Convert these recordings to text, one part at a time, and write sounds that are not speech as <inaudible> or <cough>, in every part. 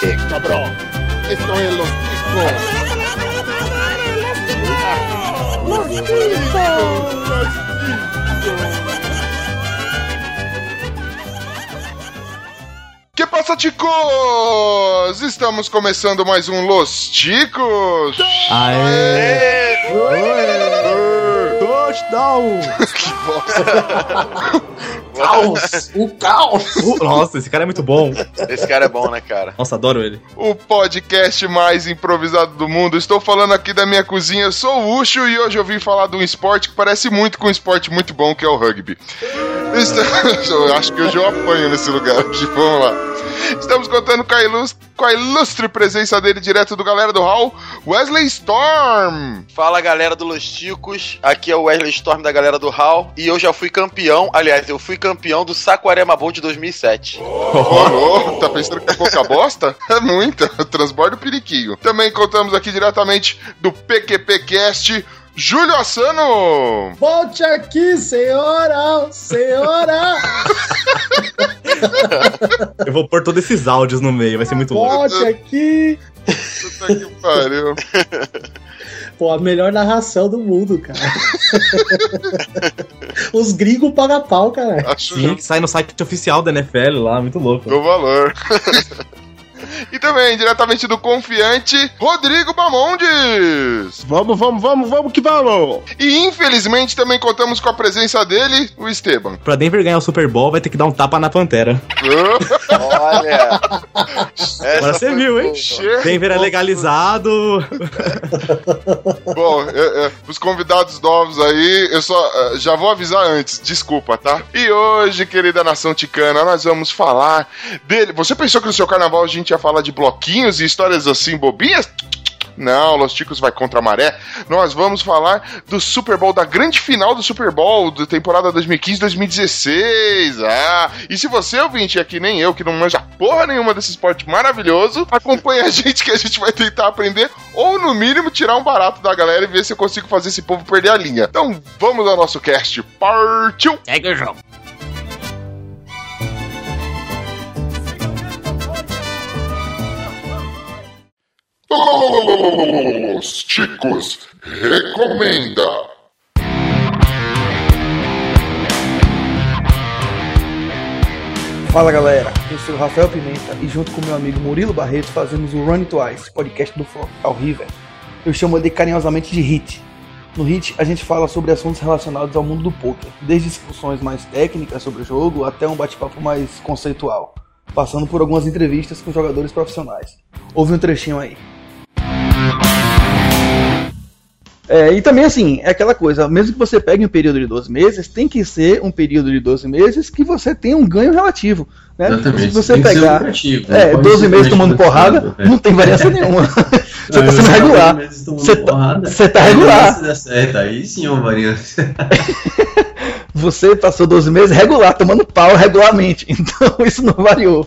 qué, cabrón? Esto es los chicos. Los Que passa, ticos? Estamos começando mais um Los Ticos. Aê! Touchdown! <laughs> que bosta. Caos! O caos! Nossa, esse cara é muito bom. Esse cara é bom, né, cara? Nossa, adoro ele. o podcast mais improvisado do mundo. Estou falando aqui da minha cozinha. Eu sou o Ucho e hoje eu vim falar de um esporte que parece muito com um esporte muito bom, que é o rugby. Estamos- <laughs> Eu acho que hoje eu apanho nesse lugar. Vamos lá. Estamos contando com a, ilustre, com a ilustre presença dele direto do Galera do Hall, Wesley Storm. Fala galera do Los Ticos, aqui é o Wesley Storm da galera do HAL e eu já fui campeão, aliás, eu fui campeão do Saquarema Bowl de 2007. Oh, tá pensando que é pouca bosta? <laughs> É muita. <laughs> Transborda o periquinho. Também contamos aqui diretamente do PQPcast, Júlio Assano. Volte aqui, senhora! Senhora! <laughs> Eu vou pôr todos esses áudios no meio, vai ser muito louco. Volte aqui! Puta que pariu. Pô, a melhor narração do mundo, cara. <laughs> Os gringos pagam pau, cara. Acho Sim, que sai no site oficial da NFL lá, muito louco. do valor. <laughs> E também, diretamente do confiante, Rodrigo Bamondes. Vamos, vamos, vamos, vamos que vamos! E infelizmente também contamos com a presença dele, o Esteban. Pra Denver ganhar o Super Bowl, vai ter que dar um tapa na Pantera. Olha! <laughs> Agora você viu, hein? Che- Denver é legalizado. Bom, é, é, os convidados novos aí, eu só é, já vou avisar antes, desculpa, tá? E hoje, querida nação ticana, nós vamos falar dele. Você pensou que no seu carnaval a gente ia falar de bloquinhos e histórias assim bobinhas? Não, Los Ticos vai contra a maré. Nós vamos falar do Super Bowl, da grande final do Super Bowl da temporada 2015-2016. Ah, e se você ouvinte é que nem eu, que não manja porra nenhuma desse esporte maravilhoso, acompanha a gente que a gente vai tentar aprender ou, no mínimo, tirar um barato da galera e ver se eu consigo fazer esse povo perder a linha. Então, vamos ao nosso cast. Partiu! Segue o jogo. Los Ticos recomenda. Fala galera, eu sou o Rafael Pimenta e junto com meu amigo Murilo Barreto fazemos o Run Twice, podcast do Focal River. Eu chamo ele carinhosamente de HIT. No HIT a gente fala sobre assuntos relacionados ao mundo do poker, desde discussões mais técnicas sobre o jogo até um bate-papo mais conceitual, passando por algumas entrevistas com jogadores profissionais. Ouve um trechinho aí. É, e também assim, é aquela coisa, mesmo que você pegue um período de 12 meses, tem que ser um período de 12 meses que você tenha um ganho relativo. Né? Exatamente. Se você Tem pegar lucrativo, é, não pode 12 ser meses tomando porrada, é. não tem variação nenhuma. <laughs> você Não, tá e sendo tá regular. 12 meses tomando Você tá, você tá aí regular. Der certo, aí sim é uma variância. <laughs> Você passou 12 meses regular, tomando pau regularmente. <laughs> Então isso não variou.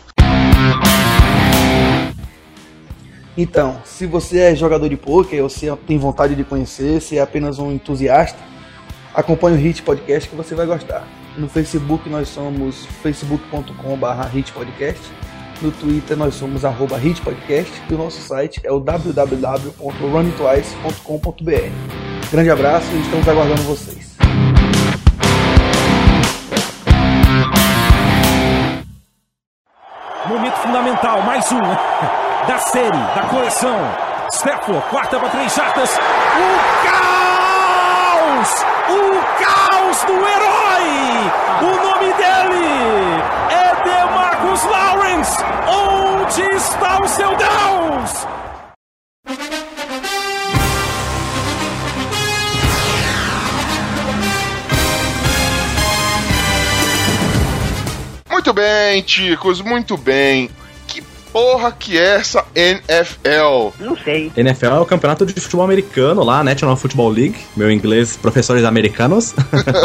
Então, se você é jogador de poker ou se tem vontade de conhecer, se é apenas um entusiasta, acompanhe o Hit Podcast que você vai gostar. No Facebook nós somos facebook.com.br hitpodcast. No Twitter nós somos arroba hitpodcast e o nosso site é o www.runitwice.com.br. Grande abraço e estamos aguardando vocês. Momento fundamental, mais um <laughs> da série, da coleção. Steffler, quarta para três jardas. O caos! O caos do herói! O nome dele é DeMarcus Lawrence! Onde está o seu Deus? Muito bem, ticos, muito bem. Porra que é essa NFL? NFL é o campeonato de futebol americano lá, National Football League. Meu inglês, professores americanos.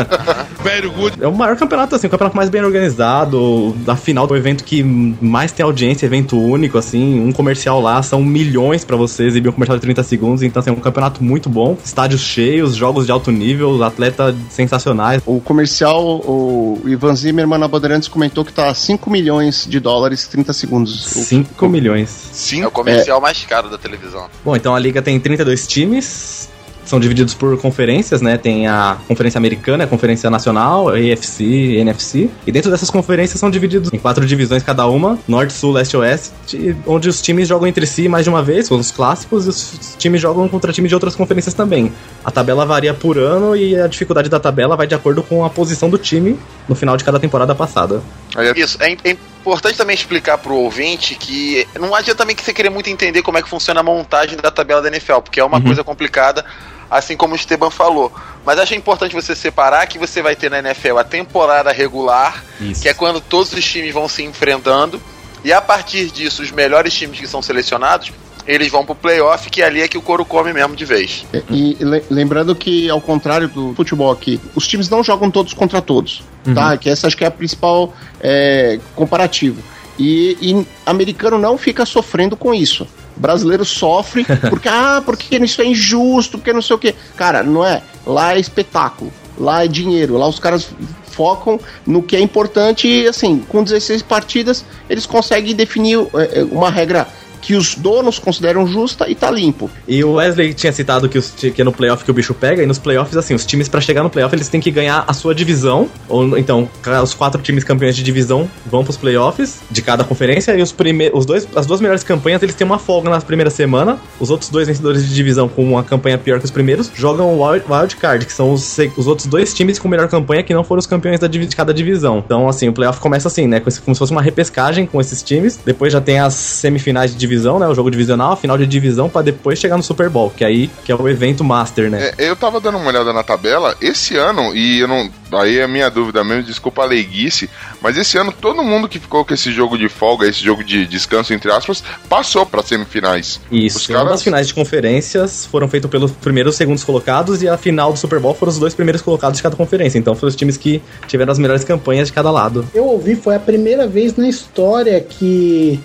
<laughs> Very good. É o maior campeonato, assim, o campeonato mais bem organizado. Da final do evento que mais tem audiência, evento único, assim. Um comercial lá são milhões pra você exibir um comercial de 30 segundos. Então, assim, é um campeonato muito bom. Estádios cheios, jogos de alto nível, atletas sensacionais. O comercial, o Ivan Zimmerman na Bandeirantes comentou que tá 5 milhões de dólares 30 segundos. O Sim, 5 milhões. Sim. É o comercial mais caro da televisão. Bom, então a liga tem 32 times, são divididos por conferências, né? Tem a Conferência Americana, a Conferência Nacional, a AFC, NFC. E dentro dessas conferências são divididos em quatro divisões cada uma: Norte, Sul, Leste e Oeste, onde os times jogam entre si mais de uma vez, com os clássicos, e os times jogam contra times de outras conferências também. A tabela varia por ano e a dificuldade da tabela vai de acordo com a posição do time no final de cada temporada passada. É- Isso, é, é importante também explicar pro ouvinte que não adianta também que você querer muito entender como é que funciona a montagem da tabela da NFL, porque é uma Uhum. coisa complicada, assim como o Esteban falou. Mas acho importante você separar que você vai ter na NFL a temporada regular, Isso. que é quando todos os times vão se enfrentando, e a partir disso, os melhores times que são selecionados, eles vão pro playoff, que ali é que o couro come mesmo de vez. E le- lembrando que, ao contrário do futebol aqui, os times não jogam todos contra todos, tá? Que essa acho que é a principal é, comparativo. E, e americano não fica sofrendo com isso. Brasileiro sofre <laughs> porque, ah, porque isso é injusto, porque não sei o quê. Cara, não é. Lá é espetáculo, lá é dinheiro, lá os caras focam no que é importante e, assim, com 16 partidas, eles conseguem definir é, é, uma regra que os donos consideram justa e tá limpo. E o Wesley tinha citado que, os, que é no playoff que o bicho pega, e nos playoffs, assim, os times pra chegar no playoff eles têm que ganhar a sua divisão, ou então, os quatro times campeões de divisão vão pros playoffs de cada conferência, e os primeiros, os dois, as duas melhores campanhas eles têm uma folga na primeira semana, os outros dois vencedores de divisão com uma campanha pior que os primeiros jogam o wild, wild card, que são os, os outros dois times com melhor campanha que não foram os campeões da, de cada divisão. Então, assim, o playoff começa assim, né, como se fosse uma repescagem com esses times, depois já tem as semifinais de divisão, né, o jogo divisional, a final de divisão, pra depois chegar no Super Bowl, que aí que é o evento master, né? É, eu tava dando uma olhada na tabela, esse ano, e eu não. Aí é a minha dúvida mesmo, desculpa a leiguice, mas esse ano todo mundo que ficou com esse jogo de folga, esse jogo de descanso, entre aspas, passou pra semifinais. Isso, Os uma caras- das finais de conferências foram feitas pelos primeiros e segundos colocados e a final do Super Bowl foram os dois primeiros colocados de cada conferência. Então foram os times que tiveram as melhores campanhas de cada lado. Eu ouvi, foi a primeira vez na história que,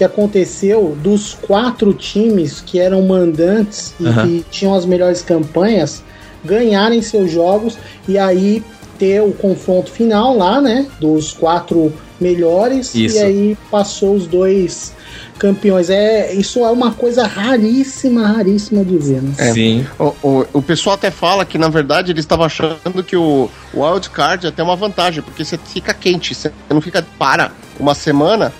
que aconteceu dos quatro times que eram mandantes e Aham. que tinham as melhores campanhas ganharem seus jogos e aí ter o confronto final lá, né? Dos quatro melhores Isso. e aí passou os dois campeões. É, isso é uma coisa raríssima, raríssima de ver, né? É. Sim. O, o, o pessoal até fala que, na verdade, eles estavam achando que o, o wild card é até uma vantagem, porque você fica quente, você não fica para uma semana.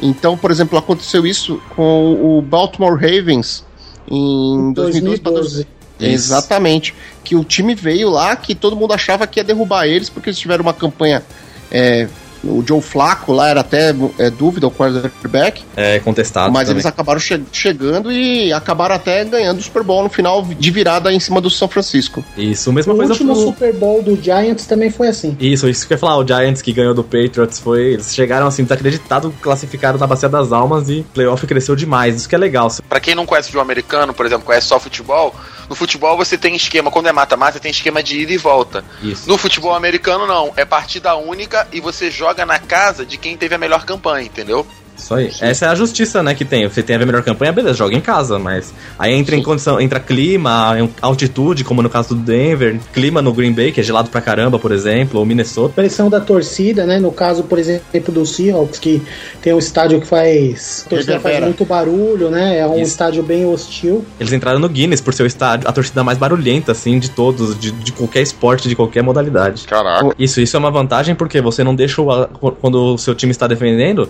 Então, por exemplo, aconteceu isso com o Baltimore Ravens em 2012. pra 2012. Exatamente. Que o time veio lá que todo mundo achava que ia derrubar eles, porque eles tiveram uma campanha. é, o Joe Flaco lá era até é, dúvida, o quarterback. É contestado. Mas também. eles acabaram che- chegando e acabaram até ganhando o Super Bowl no final de virada em cima do São Francisco. Isso, mesma O coisa último pro- Super Bowl do Giants também foi assim. Isso, isso que eu ia falar, o Giants que ganhou do Patriots foi. Eles chegaram assim, desacreditado, classificaram na Bacia das Almas e o playoff cresceu demais. Isso que é legal. Pra quem não conhece futebol americano, por exemplo, conhece só futebol, no futebol você tem esquema, quando é mata-mata, tem esquema de ida e volta. Isso. No futebol americano, não. É partida única e você joga na casa de quem teve a melhor campanha, entendeu? Isso aí. Essa é a justiça, né, que tem. Você tem a melhor campanha, beleza, joga em casa, mas aí entra em condição, entra clima, altitude, como no caso do Denver, clima no Green Bay, que é gelado pra caramba, por exemplo, ou Minnesota. pressão da torcida, né? No caso, por exemplo, do Seahawks, que tem um estádio que faz. A torcida faz muito barulho, né? É um Isso. estádio bem hostil. Eles entraram no Guinness por ser o estádio, a torcida mais barulhenta, assim, de todos, de, de qualquer esporte, de qualquer modalidade. Caraca. Isso, isso é uma vantagem porque você não deixa o, quando o seu time está defendendo,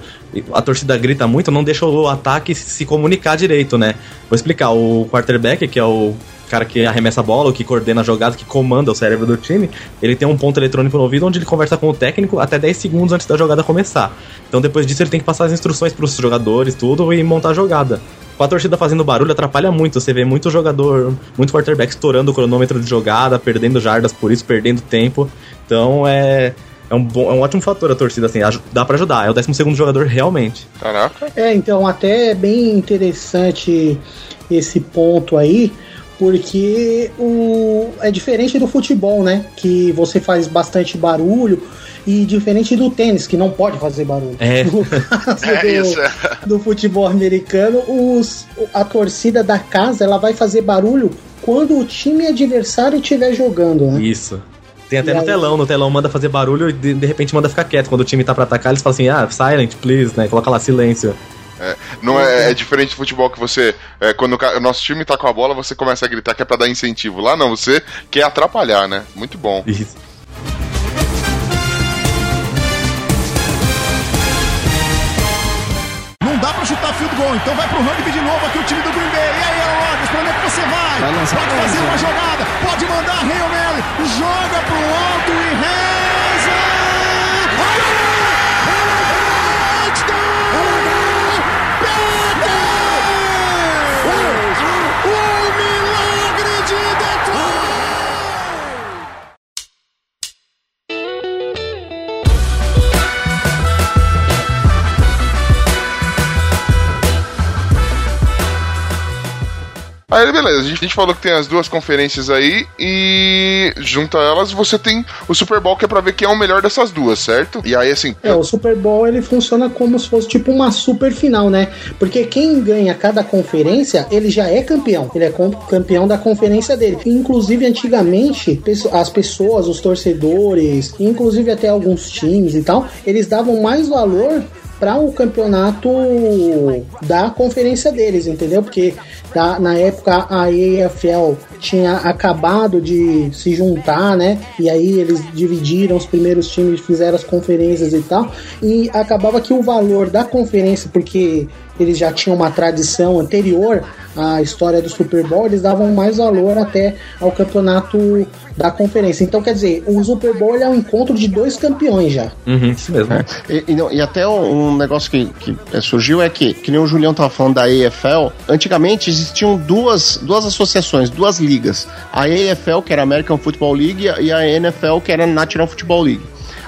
a torcida grita muito, não deixa o ataque se comunicar direito, né? Vou explicar, o quarterback, que é o cara que arremessa a bola, o que coordena a jogada, que comanda o cérebro do time, ele tem um ponto eletrônico no ouvido onde ele conversa com o técnico até 10 segundos antes da jogada começar. Então depois disso ele tem que passar as instruções para os jogadores, tudo, e montar a jogada. Com a torcida fazendo barulho atrapalha muito. Você vê muito jogador, muito quarterback estourando o cronômetro de jogada, perdendo jardas por isso, perdendo tempo. Então é, é, um, bom, é um ótimo fator a torcida, assim, dá pra ajudar. É o 12 segundo jogador realmente. Caraca. É, então até é bem interessante esse ponto aí, porque o é diferente do futebol, né? Que você faz bastante barulho e diferente do tênis que não pode fazer barulho. É. <laughs> No caso É do, isso. do futebol americano, os, a torcida da casa ela vai fazer barulho quando o time adversário estiver jogando, né? Isso. Tem até E no aí? telão, no telão manda fazer barulho e de, de repente manda ficar quieto. Quando o time tá pra atacar, eles falam assim, ah, silent, please, né? Coloca lá silêncio. É, não é, é diferente do futebol que você. é, quando o, nosso time tá com a bola, você começa a gritar que é pra dar incentivo. Lá não, você quer atrapalhar, né? Muito bom. Isso. Não dá pra chutar field goal, então vai pro rugby de novo aqui o time do Green Bay. E aí, Rodgers, pra onde é que você vai? Vai lançar pode fazer uma jogada, pode mandar Hail joga pro alto e Aí, beleza, a gente, a gente falou que tem as duas conferências aí e junto a elas você tem o Super Bowl que é pra ver quem é o melhor dessas duas, certo? E aí, assim, É, o Super Bowl ele funciona como se fosse tipo uma super final, né? Porque quem ganha cada conferência, ele já é campeão. Ele é campeão da conferência dele. Inclusive, antigamente, as pessoas, os torcedores, inclusive até alguns times e tal, eles davam mais valor para o campeonato da conferência deles, entendeu? Porque tá, na época a AFL tinha acabado de se juntar, né? E aí eles dividiram os primeiros times, fizeram as conferências e tal, e acabava que o valor da conferência, porque eles já tinham uma tradição anterior à história do Super Bowl, eles davam mais valor até ao campeonato da conferência. Então, quer dizer, o Super Bowl é um encontro de dois campeões já. Uhum, isso mesmo. E, e não- e até um, um negócio que, que, é, surgiu é que, que nem o Julião tava falando da AFL, antigamente existiam duas, duas associações, duas ligas. A AFL, que era a American Football League, e a NFL, que era a National Football League.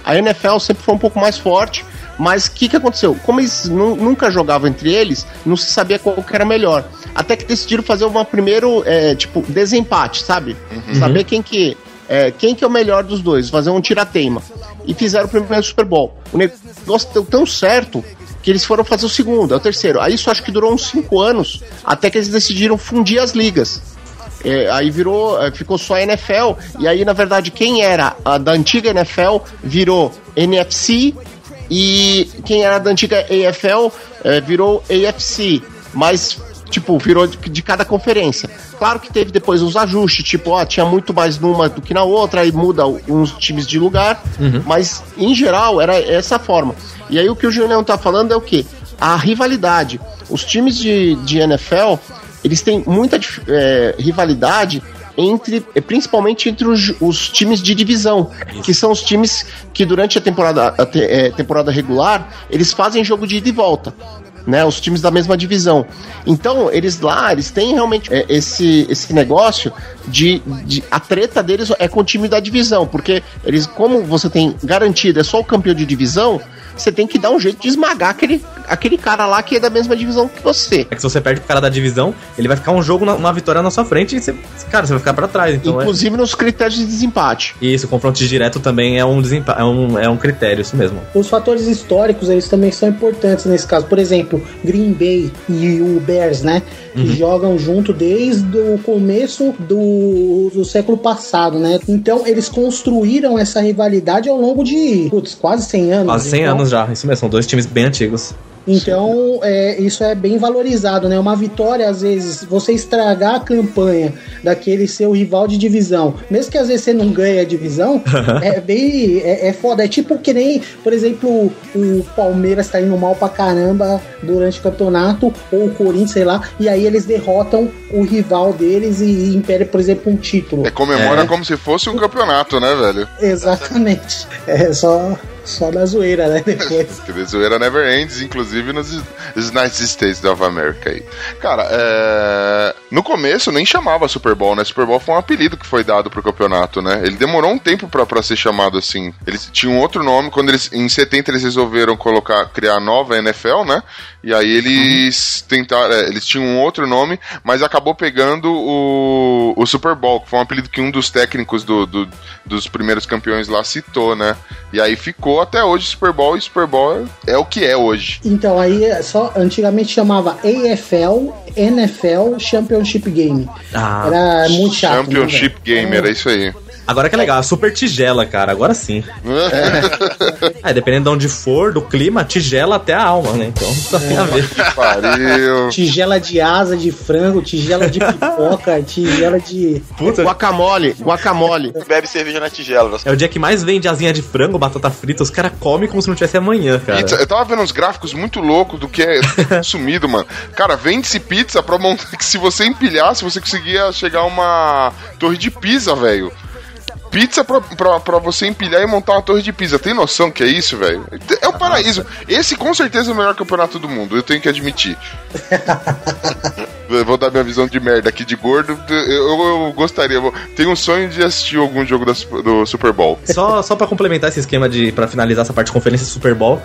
A NFL sempre foi um pouco mais forte, mas o que, que aconteceu? Como eles nu- nunca jogavam entre eles, não se sabia qual que era melhor. Até que decidiram fazer uma primeiro, é, tipo, desempate, sabe? Saber quem que, é, quem que é o melhor dos dois, fazer um tirateima. E fizeram o primeiro Super Bowl. O negócio deu tão certo que eles foram fazer o segundo, é o terceiro. Aí isso acho que durou uns cinco anos, até que eles decidiram fundir as ligas. É, aí virou, é, ficou só a NFL, e aí na verdade quem era a da antiga NFL virou NFC, e quem era da antiga AFL é, virou AFC, mas tipo, virou de, de cada conferência. Claro que teve depois uns ajustes, tipo, ó, tinha muito mais numa do que na outra, aí muda uns times de lugar, mas em geral era essa forma. E aí o que o Julião tá falando é o quê? A rivalidade. Os times de, de NFL, eles têm muita é, rivalidade entre, principalmente entre os, os times de divisão, que são os times que durante a temporada, a te- eh, temporada regular, eles fazem jogo de ida e volta. Né, os times da mesma divisão. Então, eles lá, eles têm realmente eh, esse, esse negócio de, de. A treta deles é com o time da divisão, porque eles, como você tem garantido, é só o campeão de divisão, você tem que dar um jeito de esmagar aquele, aquele cara lá que é da mesma divisão que você. É que se você perde pro cara da divisão, ele vai ficar um jogo, na- uma vitória na sua frente e você, cara, você vai ficar pra trás. Então é- Inclusive nos critérios de desempate. Isso, o confronto direto também é um, desempa- é um, é um critério, isso mesmo. Os fatores históricos, eles também são importantes nesse caso. Por exemplo, Green Bay e o Bears, né? Que jogam junto desde o começo do, do século passado, né? Então, eles construíram essa rivalidade ao longo de, putz, quase 100 anos. Quase 100 Então, anos já, isso mesmo, são dois times bem antigos. Então, é, isso é bem valorizado, né? Uma vitória, às vezes, você estragar a campanha daquele seu rival de divisão, mesmo que às vezes você não ganhe a divisão, <laughs> é bem. É, é foda. É tipo que nem, por exemplo, o Palmeiras tá indo mal pra caramba durante o campeonato, ou o Corinthians, sei lá, e aí eles derrotam o rival deles e, e impedem, por exemplo, um título. É, comemora É. como se fosse um campeonato, né, velho? Exatamente. É só, só da zoeira, né? Depois. <laughs> Que zoeira never ends, inclusive nos United States of America aí. Cara, é... no começo nem chamava Super Bowl, né? Super Bowl foi um apelido que foi dado pro campeonato, né? Ele demorou um tempo pra, pra ser chamado assim. Eles tinham outro nome, quando eles, em 70 eles resolveram colocar, criar a nova NFL, né? E aí eles tentaram, é, eles tinham um outro nome, mas acabou pegando o, o Super Bowl, que foi um apelido que um dos técnicos do, do- dos primeiros campeões lá citou, né? E aí ficou até hoje Super Bowl e Super Bowl é o que é hoje. Então, aí é só antigamente chamava AFL, NFL Championship Game. Ah, Era muito chato. né, Championship velho? Game, era isso aí. Agora que é legal, a super tigela, cara, agora sim. <laughs> É, dependendo de onde for, do clima, tigela até a alma, né? Então só <laughs> tem a ver. Pariu. Tigela de asa de frango, tigela de <laughs> pipoca, tigela de. Puta, Guacamole, guacamole. Bebe cerveja na tigela. é o dia que mais vende asinha de frango, batata frita, os caras comem como se não tivesse amanhã, cara. Pizza, eu tava vendo uns gráficos muito loucos do que é consumido, mano. Cara, vende-se pizza pra montar que se você empilhar, se você conseguia chegar a uma torre de pizza, velho. Pizza pra, pra, pra você empilhar e montar uma torre de pizza. Tem noção que é isso, velho? É o paraíso. Esse com certeza é o melhor campeonato do mundo, eu tenho que admitir. <laughs> Vou dar minha visão de merda aqui de gordo. Eu, eu- gostaria. eu Tenho um sonho de assistir algum jogo da do Super Bowl. Só, só para complementar esse esquema de para finalizar essa parte de conferência do Super Bowl,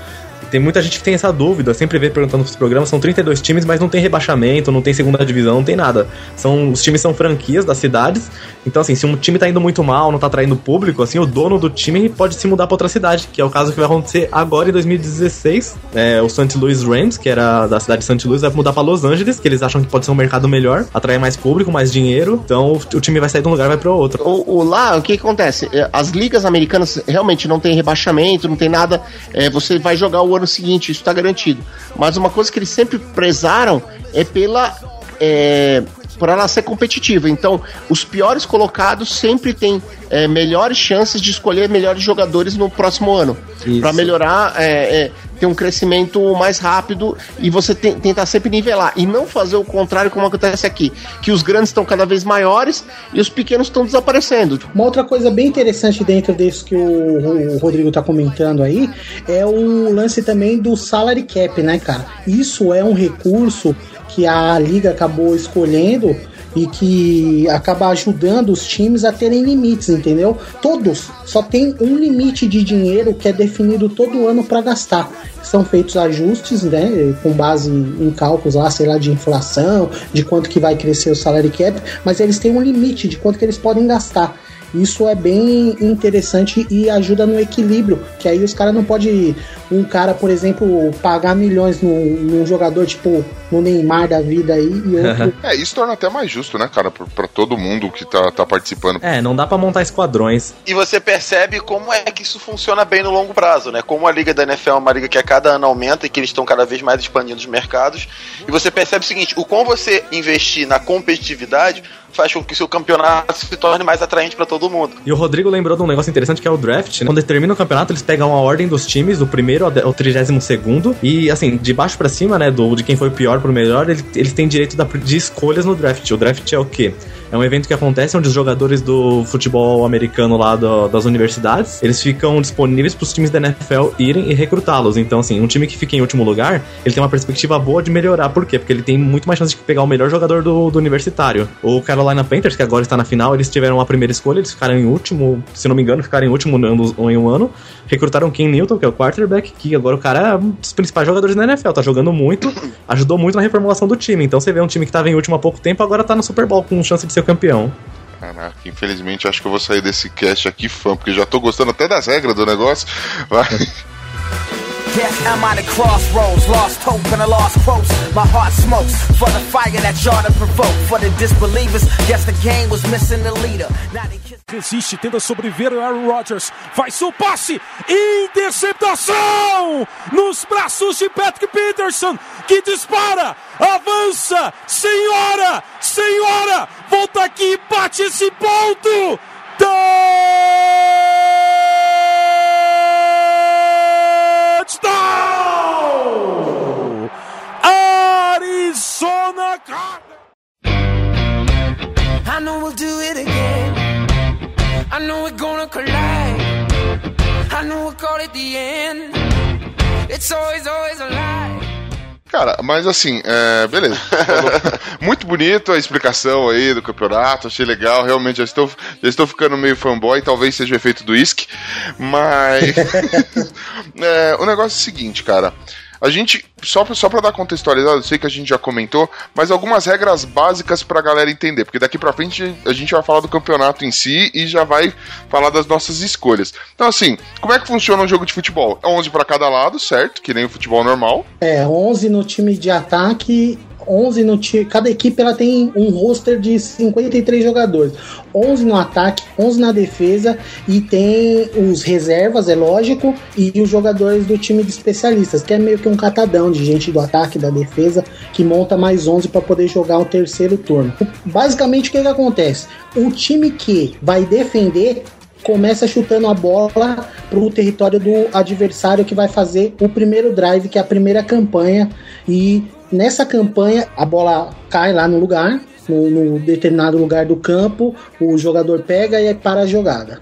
tem muita gente que tem essa dúvida, sempre vê perguntando nos programas, são 32 times, mas não tem rebaixamento, não tem segunda divisão, não tem nada. São os times são franquias das cidades. Então assim, se um time tá indo muito mal, não tá atraindo público, assim, o dono do time pode se mudar para outra cidade, que é o caso que vai acontecer agora em 2016. É, o St. Louis Rams, que era da cidade de St. Louis, vai mudar para Los Angeles, que eles acham que pode ser um mercado melhor, atrair mais público, mais dinheiro. Então o, time vai sair de um lugar e vai para outro. O, o lá, o que, que acontece? É, As ligas americanas realmente não tem rebaixamento, não tem nada. é, você vai jogar o ano seguinte, isso tá garantido. Mas uma coisa que eles sempre prezaram é pela. É, por ela ser competitiva. Então, os piores colocados sempre têm é, melhores chances de escolher melhores jogadores no próximo ano. Para melhorar, é, é, ter um crescimento mais rápido e você tem- tentar sempre nivelar. E não fazer o contrário como acontece aqui. Que os grandes estão cada vez maiores e os pequenos estão desaparecendo. Uma outra coisa bem interessante dentro disso que o, o Rodrigo tá comentando aí é o lance também do salary cap, né, cara? Isso é um recurso que a liga acabou escolhendo e que acaba ajudando os times a terem limites, entendeu? Todos só tem um limite de dinheiro que é definido todo ano para gastar. São feitos ajustes, né, com base em cálculos lá, sei lá, de inflação, de quanto que vai crescer o salary cap, mas eles têm um limite de quanto que eles podem gastar. Isso é bem interessante e ajuda no equilíbrio, que aí os caras não podem, um cara, por exemplo, pagar milhões num, num jogador tipo no Neymar da vida aí e outro É, isso torna até mais justo, né, cara, pra, pra todo mundo que tá, tá participando. É, não dá pra montar esquadrões. E você percebe como é que isso funciona bem no longo prazo, né? Como a liga da NFL é uma liga que a cada ano aumenta e que eles estão cada vez mais expandindo os mercados. E você percebe o seguinte: o quão você investir na competitividade faz com que o seu campeonato se torne mais atraente para todo mundo. E o Rodrigo lembrou de um negócio interessante que é o draft. Né? Quando termina o campeonato, eles pegam a ordem dos times, do primeiro ao trigésimo segundo. E assim, de baixo pra cima, né? Do, de quem foi pior pro melhor, eles, eles têm direito da- de escolhas no draft. O draft é o quê? É um evento que acontece onde os jogadores do futebol americano lá do- das universidades, eles ficam disponíveis pros times da NFL irem e recrutá-los. Então, assim, um time que fica em último lugar, ele tem uma perspectiva boa de melhorar. Por quê? Porque ele tem muito mais chance de pegar o melhor jogador do, do universitário. O Carolina Panthers, que agora está na final, eles tiveram a primeira escolha, eles ficaram em último, se não me engano, ficaram em último em um- ano. Recrutaram Ken Newton, que é o quarterback, que agora o cara é um dos principais jogadores da NFL, tá jogando muito, ajudou muito na reformulação do time. Então você vê um time que tava em último há pouco tempo, agora tá no Super Bowl com chance de ser campeão. Caraca, infelizmente acho que eu vou sair desse cast aqui fã, porque já tô gostando até das regras do negócio. Vai. Yes, I'm on the crossroads, lost hope and I lost quotes. My heart smokes for the fire that y'all to provoke. For the disbelievers, yes, the game was missing the leader. Now they Resiste, tenta sobreviver o Aaron Rodgers. Faz o passe. Interceptação! Nos braços de Patrick Peterson, que dispara, avança. Senhora, senhora, volta aqui, bate esse ponto. Touchdown! Arizona Cardinals. I know we'll do it again. I know we're gonna collide. I know we'll call it the end. It's always, always a lie. Cara, mas assim, é, beleza. <laughs> Muito bonito a explicação aí do campeonato, achei legal. Realmente já estou, já estou ficando meio fanboy, talvez seja o efeito do uísque. Mas. <laughs> <laughs> é, o negócio é o seguinte, cara. A gente, só, só pra dar contextualizado, eu sei que a gente já comentou, mas algumas regras básicas pra galera entender, porque daqui pra frente a gente vai falar do campeonato em si e já vai falar das nossas escolhas. Então, assim, como é que funciona um jogo de futebol? É 11 pra cada lado, certo? Que nem o futebol normal. É, 11 no time de ataque, 11 no time. Cada equipe ela tem um roster de 53 jogadores. 11 no ataque, 11 na defesa e tem os reservas, é lógico, e os jogadores do time de especialistas, que é meio que um catadão de gente do ataque, da defesa, que monta mais 11 para poder jogar o terceiro turno. Basicamente, o que, que acontece? O time que vai defender começa chutando a bola para o território do adversário que vai fazer o primeiro drive, que é a primeira campanha. E nessa campanha a bola cai lá no lugar, no, no determinado lugar do campo, o jogador pega e para a jogada.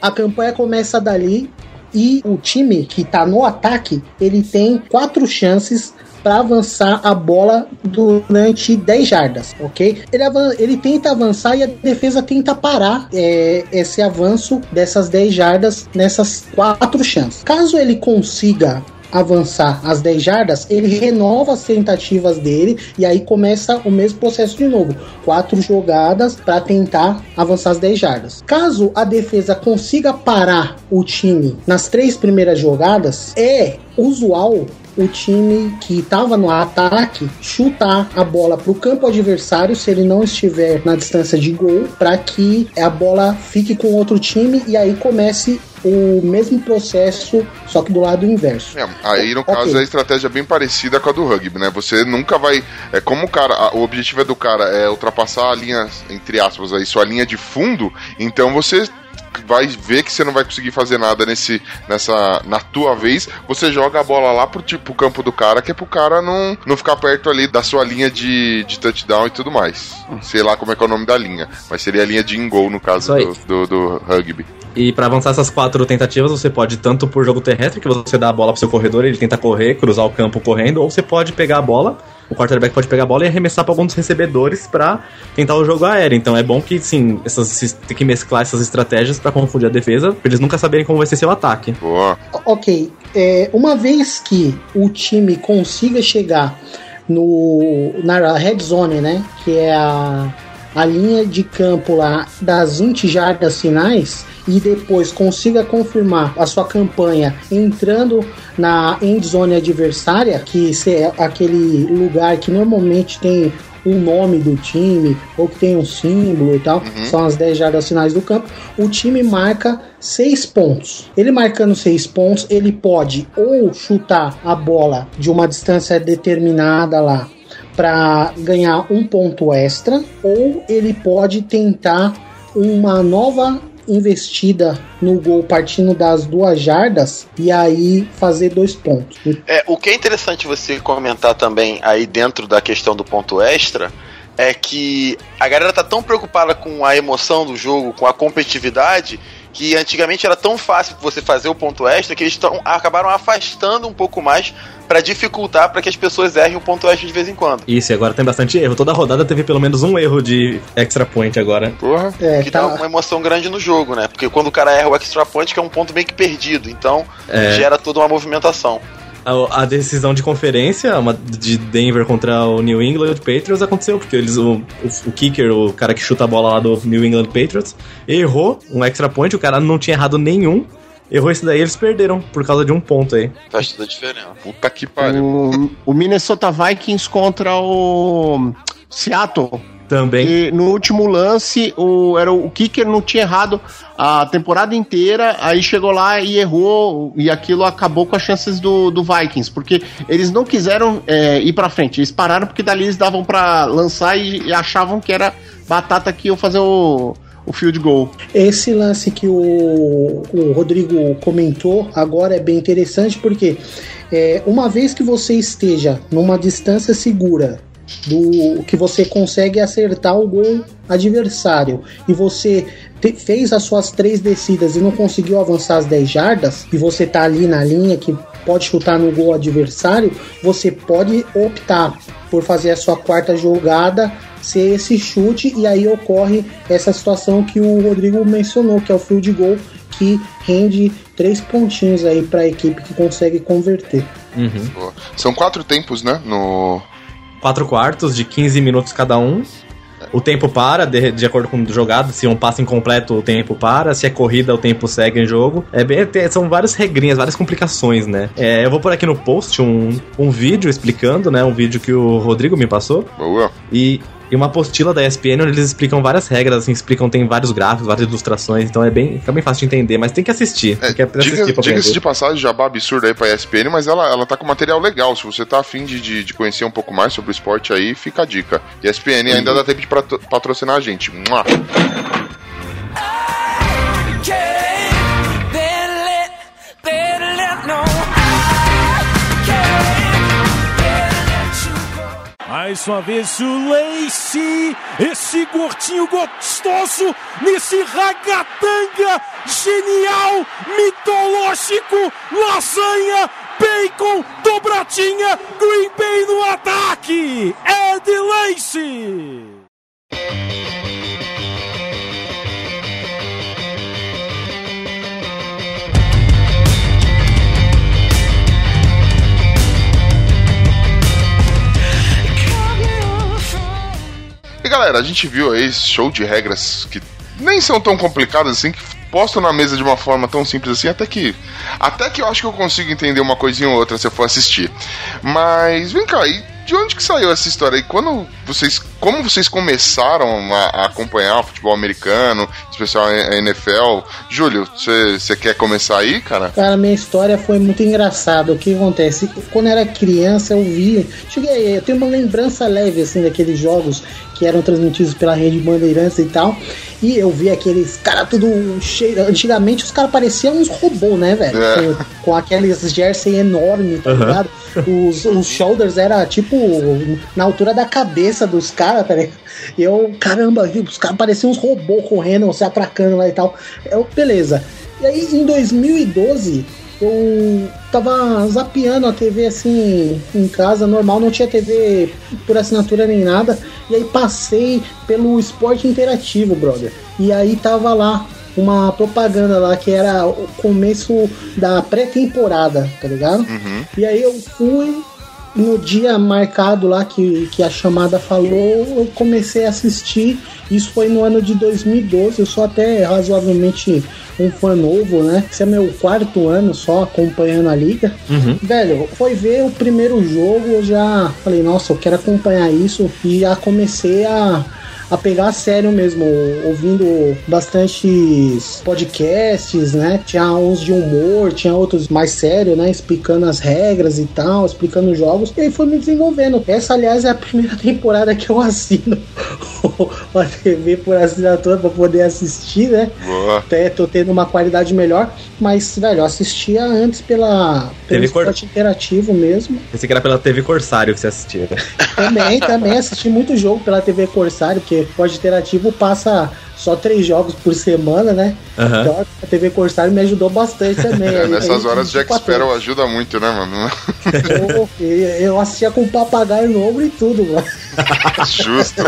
A campanha começa dali e o time que está no ataque ele tem quatro chances para avançar a bola durante 10 jardas, ok? Ele, ele tenta avançar e a defesa tenta parar é, esse avanço dessas 10 jardas nessas quatro chances. Caso ele consiga avançar as 10 jardas, ele renova as tentativas dele e aí começa o mesmo processo de novo. Quatro jogadas para tentar avançar as 10 jardas. Caso a defesa consiga parar o time nas três primeiras jogadas, é usual o time que estava no ataque chutar a bola para o campo adversário se ele não estiver na distância de gol, para que a bola fique com outro time e aí comece o mesmo processo, só que do lado inverso. É, aí, no caso, a estratégia é bem parecida com a do rugby, né? Você nunca vai. É como o cara. O objetivo é do cara é ultrapassar a linha, entre aspas, aí, sua linha de fundo, então você vai ver que você não vai conseguir fazer nada nesse nessa na tua vez, você joga a bola lá pro tipo campo do cara, que é pro cara não, não ficar perto ali da sua linha de, de touchdown e tudo mais. Sei lá como é que é o nome da linha, mas seria a linha de in-goal no caso do, do, do rugby. E para avançar essas quatro tentativas, você pode tanto por jogo terrestre, que você dá a bola pro seu corredor, ele tenta correr, cruzar o campo correndo, ou você pode pegar a bola, o quarterback pode pegar a bola e arremessar para algum dos recebedores para tentar o jogo aéreo. Então é bom que, sim, essas, tem que mesclar essas estratégias para confundir a defesa, pra eles nunca saberem como vai ser seu ataque. Boa. Ok, é, uma vez que o time consiga chegar no na red zone, né, que é a, a linha de campo lá das 20 jardas finais, e depois consiga confirmar a sua campanha entrando na end zone adversária, que é aquele lugar que normalmente tem o nome do time ou que tem um símbolo e tal, uhum. são as 10 jardas finais do campo, o time marca 6 pontos. Ele marcando 6 pontos, ele pode ou chutar a bola de uma distância determinada lá para ganhar um ponto extra, ou ele pode tentar uma nova investida no gol partindo das duas jardas e aí fazer dois pontos. É, o que é interessante você comentar também aí dentro da questão do ponto extra é que a galera tá tão preocupada com a emoção do jogo, com a competitividade, que antigamente era tão fácil você fazer o ponto extra que eles tão, acabaram afastando um pouco mais para dificultar para que as pessoas errem o ponto extra de vez em quando. Isso, e agora tem bastante erro. Toda rodada teve pelo menos um erro de extra point agora. Porra. É, que tá... dá uma emoção grande no jogo, né? Porque quando o cara erra o extra point, que é um ponto meio que perdido, então é. gera toda uma movimentação. A, a, decisão de conferência uma, de Denver contra o New England Patriots aconteceu, porque eles, o, o, o, kicker, o cara que chuta a bola lá do New England Patriots, errou um extra point, o cara não tinha errado nenhum. Errou esse daí, eles perderam por causa de um ponto aí. Faz toda diferença. Puta que pariu. O, o Minnesota Vikings contra o Seattle. Também. E no último lance, o, era o, kicker não tinha errado a temporada inteira, aí chegou lá e errou, e aquilo acabou com as chances do, do Vikings, porque eles não quiseram é, ir pra frente, eles pararam porque dali eles davam para lançar e, e, achavam que era batata que ia fazer o, o field goal. Esse lance que o, o Rodrigo comentou agora é bem interessante porque é, uma vez que você esteja numa distância segura do que você consegue acertar o gol adversário e você te, fez as suas três descidas e não conseguiu avançar as 10 jardas e você tá ali na linha que pode chutar no gol adversário, você pode optar por fazer a sua quarta jogada ser esse chute e aí ocorre essa situação que o Rodrigo mencionou, que é o field goal que rende três pontinhos aí para a equipe que consegue converter. Uhum. São quatro tempos, né? No, quatro quartos de 15 minutos cada um. o tempo para, de, de acordo com o jogado. Se um passe incompleto, o tempo para. Se é corrida, o tempo segue em jogo. É bem, tem- são várias regrinhas, várias complicações, né? É, eu vou pôr aqui no post um, um vídeo explicando, né? Um vídeo que o Rodrigo me passou. Boa. E, e uma apostila da ESPN onde eles explicam várias regras, assim, explicam, tem vários gráficos, várias ilustrações, então é bem, fica bem fácil de entender, mas tem que assistir. tem que assistir Diga- Diga-se de passagem, jabá absurdo aí pra ESPN, mas ela, ela tá com material legal. Se você tá afim de, de, de conhecer um pouco mais sobre o esporte aí, fica a dica. ESPN ainda dá tempo de patro- patrocinar a gente. Mua. Mais uma vez o Lace, esse gordinho gostoso, nesse ragatanga genial, mitológico, lasanha, bacon, dobradinha, Green Bay no ataque, Ed Lace. Galera, a gente viu aí esse show de regras que nem são tão complicadas assim, que postam na mesa de uma forma tão simples assim, até que. Até que eu acho que eu consigo entender uma coisinha ou outra se eu for assistir. Mas vem cá, e de onde que saiu essa história aí? Quando vocês. Como vocês começaram a, a acompanhar o futebol americano, especial a NFL? Júlio, você quer começar aí, cara? Cara, minha história foi muito engraçada. O que acontece? Quando eu era criança, eu vi. Cheguei, eu tenho uma lembrança leve, assim, daqueles jogos que eram transmitidos pela rede Bandeirantes e tal. E eu vi aqueles caras tudo cheio. Antigamente os caras pareciam uns robôs, né, velho? É. Com, com aqueles jersey enorme, tá ligado? Os, os shoulders era tipo na altura da cabeça dos caras, tá ligado? E eu, caramba, os caras pareciam uns robôs correndo, se atracando lá e tal. Eu, beleza. E aí em 2012 eu tava zapeando a TV assim em casa, normal, não tinha TV por assinatura nem nada. E aí passei pelo esporte interativo, brother. E aí tava lá uma propaganda lá que era o começo da pré-temporada, tá ligado? E aí eu fui no dia marcado lá que, que a chamada falou, eu comecei a assistir. Isso foi no ano de 2012. Eu sou até razoavelmente um fã novo, né? Esse é meu quarto ano só acompanhando a liga. Uhum. Velho, foi ver o primeiro jogo, eu já falei, nossa, eu quero acompanhar isso. E já comecei a, a pegar a sério mesmo, ouvindo bastantes podcasts, né? Tinha uns de humor, tinha outros mais sérios, né? Explicando as regras e tal, explicando os jogos. E aí foi me desenvolvendo. Essa, aliás, é a <laughs> primeira temporada que eu assino <laughs> a TV por assinatura pra poder assistir, né? Boa. Até tô tendo uma qualidade melhor. Mas, velho, eu assistia antes pela, pelo TV cor- esporte interativo mesmo. Pensei que era pela TV Corsário que você assistia. Também, também assisti muito jogo pela TV Corsário, porque o esporte interativo passa só três jogos por semana, né? Aham. Então a TV Corsário me ajudou bastante também. É, Aí- nessas aí, horas o Jack Sparrow ajuda muito, né, mano? Eu, eu assistia com papagaio no ombro e tudo, mano. <laughs> Justo.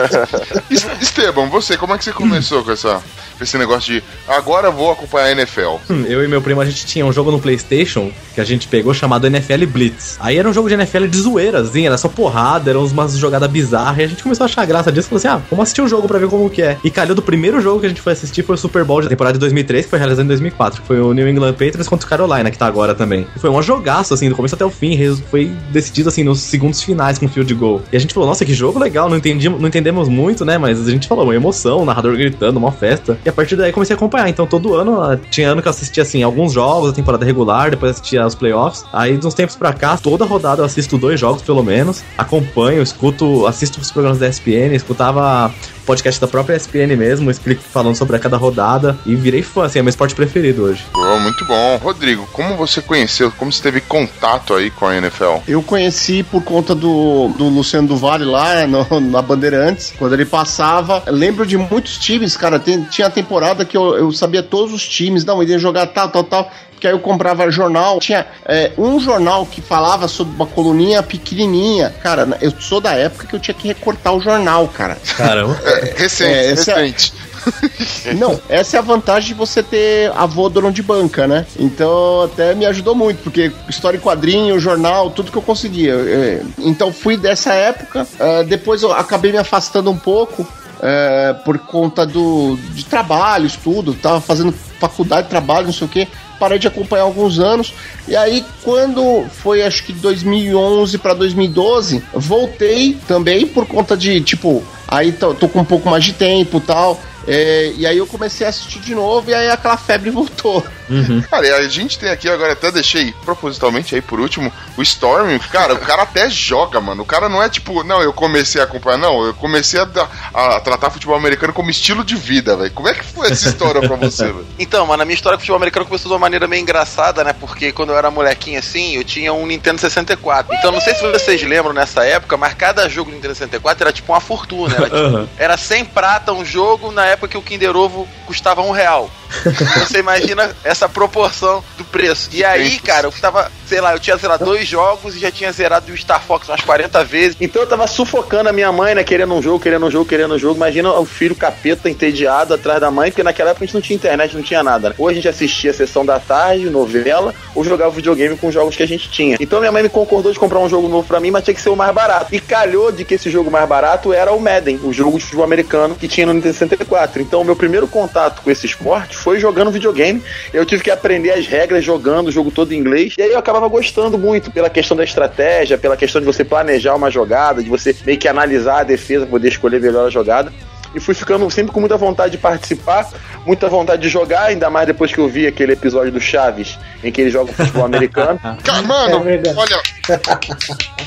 Es- Esteban, você, como é que você começou com, essa, esse negócio de agora vou acompanhar a NFL? Hum, Eu e meu primo, a gente tinha um jogo no Playstation que a gente pegou chamado NFL Blitz. Aí era um jogo de NFL de zoeira, assim, era só porrada, eram umas jogadas bizarras. E a gente começou a achar graça disso e falou assim: ah, vamos assistir o jogo pra ver como que é. E calhou do primeiro jogo que a gente foi assistir foi o Super Bowl da temporada de 2003, que foi realizado em 2004, que foi o New England Patriots contra o Carolina, que tá agora também. E foi um jogaço, assim, do começo até o fim, foi decidido, assim, nos segundos finais com field goal. E a gente falou: nossa, que jogo legal, não, entendi, não entendemos muito, né? Mas a gente falou: uma emoção, narrador gritando, uma festa. E a partir daí comecei a acompanhar. Então todo ano, ah, tinha ano que eu assistia, assim, alguns jogos da temporada regular, depois assistia os playoffs. Aí, de uns tempos pra cá, toda rodada eu assisto dois jogos, pelo menos. Acompanho, escuto, assisto os programas da ESPN, escutava podcast da própria ESPN mesmo, explico, falando sobre cada rodada. E virei fã, assim, é meu esporte preferido hoje. Boa, muito bom. Rodrigo, como você conheceu, como você teve contato aí com a NFL? Eu conheci por conta do, do Luciano do Vale lá no- na Bandeirantes, quando ele passava. Eu lembro de muitos times, cara. Tem- tinha temporada que eu, eu sabia todos os times, não, ele ia jogar tal, tal, tal. Porque aí eu comprava jornal. Tinha é, um jornal que falava sobre uma coluninha pequenininha. Cara, eu sou da época que eu tinha que recortar o jornal, cara. Caramba. É, recente, É, é- recente. <laughs> Não, essa é a vantagem de você ter avô dono de banca, né? Então até me ajudou muito, porque história em quadrinho, jornal, tudo que eu conseguia. É, Então fui dessa época, ah, depois eu acabei me afastando um pouco. É, por conta do, de trabalho, estudo, tava fazendo faculdade, trabalho, não sei o que. Parei de acompanhar alguns anos. E aí, quando foi acho que 2011 para 2012, voltei também por conta de, tipo, aí tô, tô com um pouco mais de tempo tal. É, e aí eu comecei a assistir de novo e aí aquela febre <laughs> voltou. Uhum. Cara, e a gente tem aqui agora, até deixei propositalmente aí por último, o Storm. Cara, o cara até joga, mano. O cara não é tipo, não, eu comecei a acompanhar, não, eu comecei a, a tratar futebol americano como estilo de vida, velho. Como é que foi essa história pra você, <laughs> velho? Então, mano, a minha história com futebol americano começou de uma maneira meio engraçada, né? Porque quando eu era molequinho assim, eu tinha um Nintendo 64. Então, não sei se vocês lembram nessa época, mas cada jogo do Nintendo 64 era tipo uma fortuna. <laughs> Era, tipo, Uhum. era 100 prata um jogo na época que o Kinder Ovo custava um real. <laughs> Você imagina essa proporção do preço. E aí, cara, eu tava, sei lá, eu tinha, sei lá, dois jogos e já tinha zerado o Star Fox umas 40 vezes. Então eu tava sufocando a minha mãe, né? Querendo um jogo, querendo um jogo, querendo um jogo. Imagina o filho capeta entediado atrás da mãe, porque naquela época a gente não tinha internet, não tinha nada. Né? Ou a gente assistia a sessão da tarde, novela, ou jogava videogame com os jogos que a gente tinha. Então minha mãe me concordou de comprar um jogo novo pra mim, mas tinha que ser o mais barato. E calhou de que esse jogo mais barato era o Madden, o jogo de futebol americano que tinha no Nintendo 64. Então o meu primeiro contato com esse esporte foi jogando videogame. Eu tive que aprender as regras jogando o jogo todo em inglês. E aí eu acabava gostando muito pela questão da estratégia, pela questão de você planejar uma jogada, de você meio que analisar a defesa, poder escolher melhor a jogada. E fui ficando sempre com muita vontade de participar, muita vontade de jogar, ainda mais depois que eu vi aquele episódio do Chaves, em que ele joga futebol americano. <laughs> Cara, mano, É olha.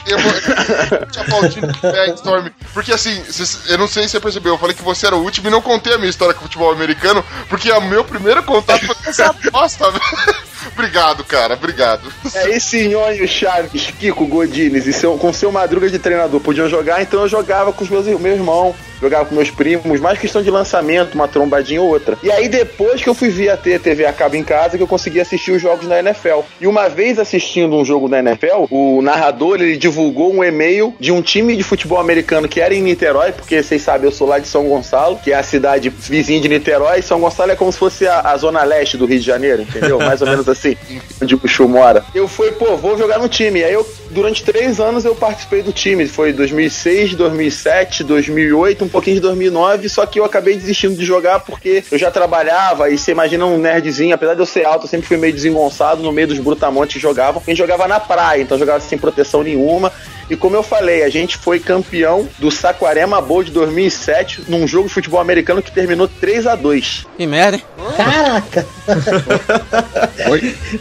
Eu vou. É, Storm. Porque assim, eu não sei se você percebeu, eu falei que você era o último e não contei a minha história com o futebol americano, porque o meu primeiro contato foi com essa bosta, velho. Obrigado, cara, obrigado. É esse Nhonho Chaves, Kiko Godines e seu, com seu madruga de treinador podiam jogar, então eu jogava com os meus meu jogava com meus primos, mais questão de lançamento, uma trombadinha ou outra. E aí depois que eu fui via ter TV a cabo em casa, que eu consegui assistir os jogos na NFL. E uma vez assistindo um jogo da NFL, o narrador ele divulgou um e-mail de um time de futebol americano que era em Niterói, porque vocês sabem, eu sou lá de São Gonçalo, que é a cidade vizinha de Niterói. São Gonçalo é como se fosse a, a zona leste do Rio de Janeiro, entendeu? Mais ou menos assim, onde o Chu mora. Eu fui, pô, vou jogar no time. Aí eu, durante três anos, eu participei do time. Foi 2006, 2007, 2008, um pouquinho de 2009. Só que eu acabei desistindo de jogar porque eu já trabalhava. E você imagina um nerdzinho, apesar de eu ser alto, eu sempre fui meio desengonçado no meio dos brutamontes que jogavam. A gente jogava na praia, então jogava sem proteção nenhuma. E como eu falei, a gente foi campeão do Saquarema Bowl de 2007 num jogo de futebol americano que terminou 3 a 2 Que merda, hein? Caraca! <laughs>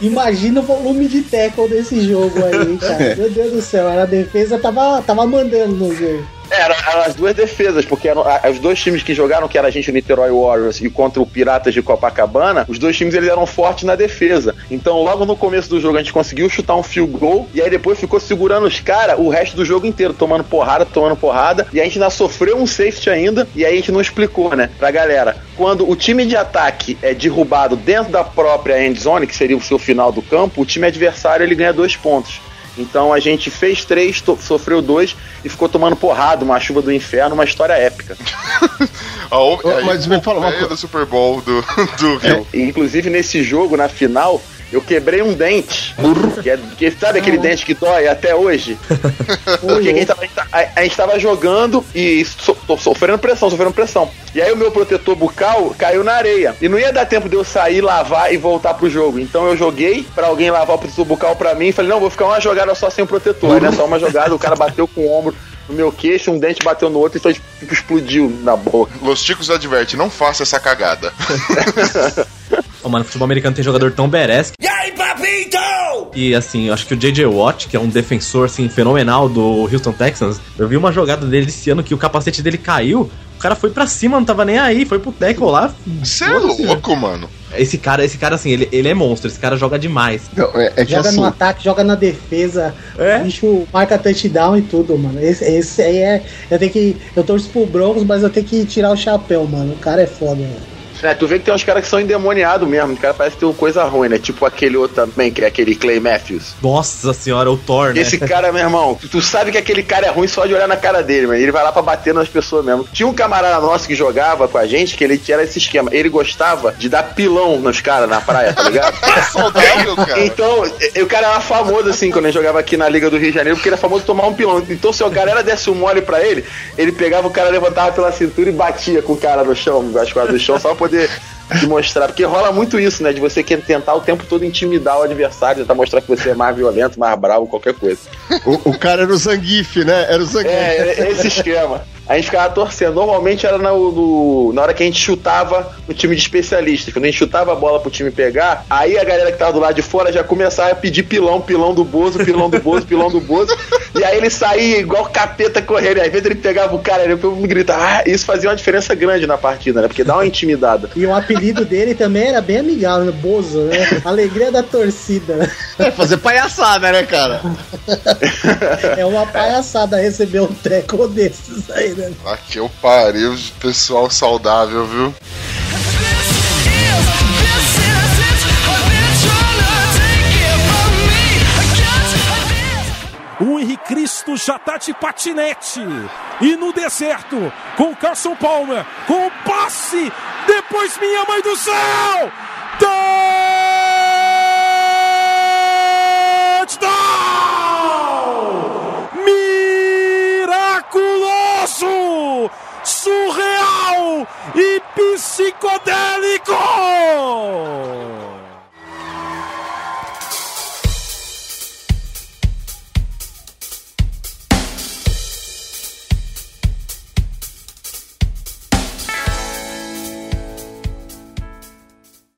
Imagina o volume de tackle desse jogo aí, cara. <laughs> Meu Deus do céu, a defesa tava, tava mandando no jogo. Era, eram as duas defesas, porque eram a- os dois times que jogaram, que era a gente, o Niterói Warriors, e contra o Piratas de Copacabana, os dois times eles eram fortes na defesa. Então, logo no começo do jogo, a gente conseguiu chutar um field goal, e aí depois ficou segurando os caras o resto do jogo inteiro, tomando porrada, tomando porrada, e a gente ainda sofreu um safety ainda, e aí a gente não explicou, né, pra galera. Quando o time de ataque é derrubado dentro da própria end zone, que seria o seu final do campo, o time adversário ele ganha dois pontos. Então a gente fez três, sofreu dois e ficou tomando porrada, uma chuva do inferno, uma história épica. <laughs> A, Ô, aí, mas me fala uma é coisa. do Super Bowl do, do Rio. E, inclusive nesse jogo, na final, eu quebrei um dente. Que é, que, sabe aquele dente que dói até hoje? <laughs> Porque a gente, tava, a gente a- a gente tava jogando e so, tô sofrendo pressão, sofrendo pressão. E aí o meu protetor bucal caiu na areia. E não ia dar tempo de eu sair, lavar e voltar pro jogo. Então eu joguei pra alguém lavar o protetor bucal pra mim e falei, não, vou ficar uma jogada só sem o protetor. Aí nessa uma jogada, o cara bateu com o ombro no meu queixo, um dente bateu no outro e só tipo, explodiu na boca. Los Ticos adverte, não faça essa cagada. <laughs> Ô, mano, futebol americano tem jogador tão badass. E aí, papito? E assim, eu acho que o J.J. Watt, que é um defensor assim, fenomenal do Houston Texans, eu vi uma jogada dele esse ano que o capacete dele caiu. O cara foi pra cima, não tava nem aí, foi pro tackle lá. Você é louco, mano. Esse cara, esse cara assim, ele, ele é monstro, esse cara joga demais. Não, é, é Joga assim, no ataque, joga na defesa. É? O bicho marca touchdown e tudo, mano. Esse, esse aí é. Eu tenho que. Eu torço pro Broncos, mas eu tenho que tirar o chapéu, mano. O cara é foda, mano. É, tu vê que tem uns caras que são endemoniados mesmo. Os caras parecem ter uma coisa ruim, né? Tipo aquele outro também, que é aquele Clay Matthews. Nossa senhora, o Thor, né? Esse cara, meu irmão, tu sabe que aquele cara é ruim só de olhar na cara dele, mano. Ele vai lá pra bater nas pessoas mesmo. Tinha um camarada nosso que jogava com a gente, que ele tinha esse esquema. Ele gostava de dar pilão nos caras na praia, tá ligado? <laughs> Saudável, cara. Então, o cara era famoso, assim, quando ele jogava aqui na Liga do Rio de Janeiro, porque ele era famoso de tomar um pilão. Então, se o galera desse um mole pra ele, ele pegava o cara, levantava pela cintura e batia com o cara no chão, as quadras do chão, só pra poder demonstrar. Porque rola muito isso, né? De você tentar o tempo todo intimidar o adversário, tentar mostrar que você é mais violento, mais bravo, qualquer coisa. O, o cara era o Zangief, né? Era o Zangief. É, é esse esquema. A gente ficava torcendo. Normalmente era no, no- na hora que a gente chutava no time de especialistas. Quando a gente chutava a bola pro time pegar, aí a galera que tava do lado de fora já começava a pedir pilão, pilão do Bozo, pilão do Bozo, pilão do Bozo. E aí ele saía igual capeta correndo. E às vezes ele pegava o cara e ele gritava. Ah, isso fazia uma diferença grande na partida, né? Porque dá uma intimidada. E o apelido dele também era bem amigável, né? Bozo, né? Alegria da torcida. né? É fazer palhaçada, né, cara? É uma palhaçada receber um treco desses aí, né? Aqui eu pariu, pessoal saudável, viu? O Henrique Cristo já tá de patinete. E no deserto, com o Carson Palmer, com o passe. Depois, minha mãe do céu! Touchdown! E psicodélico!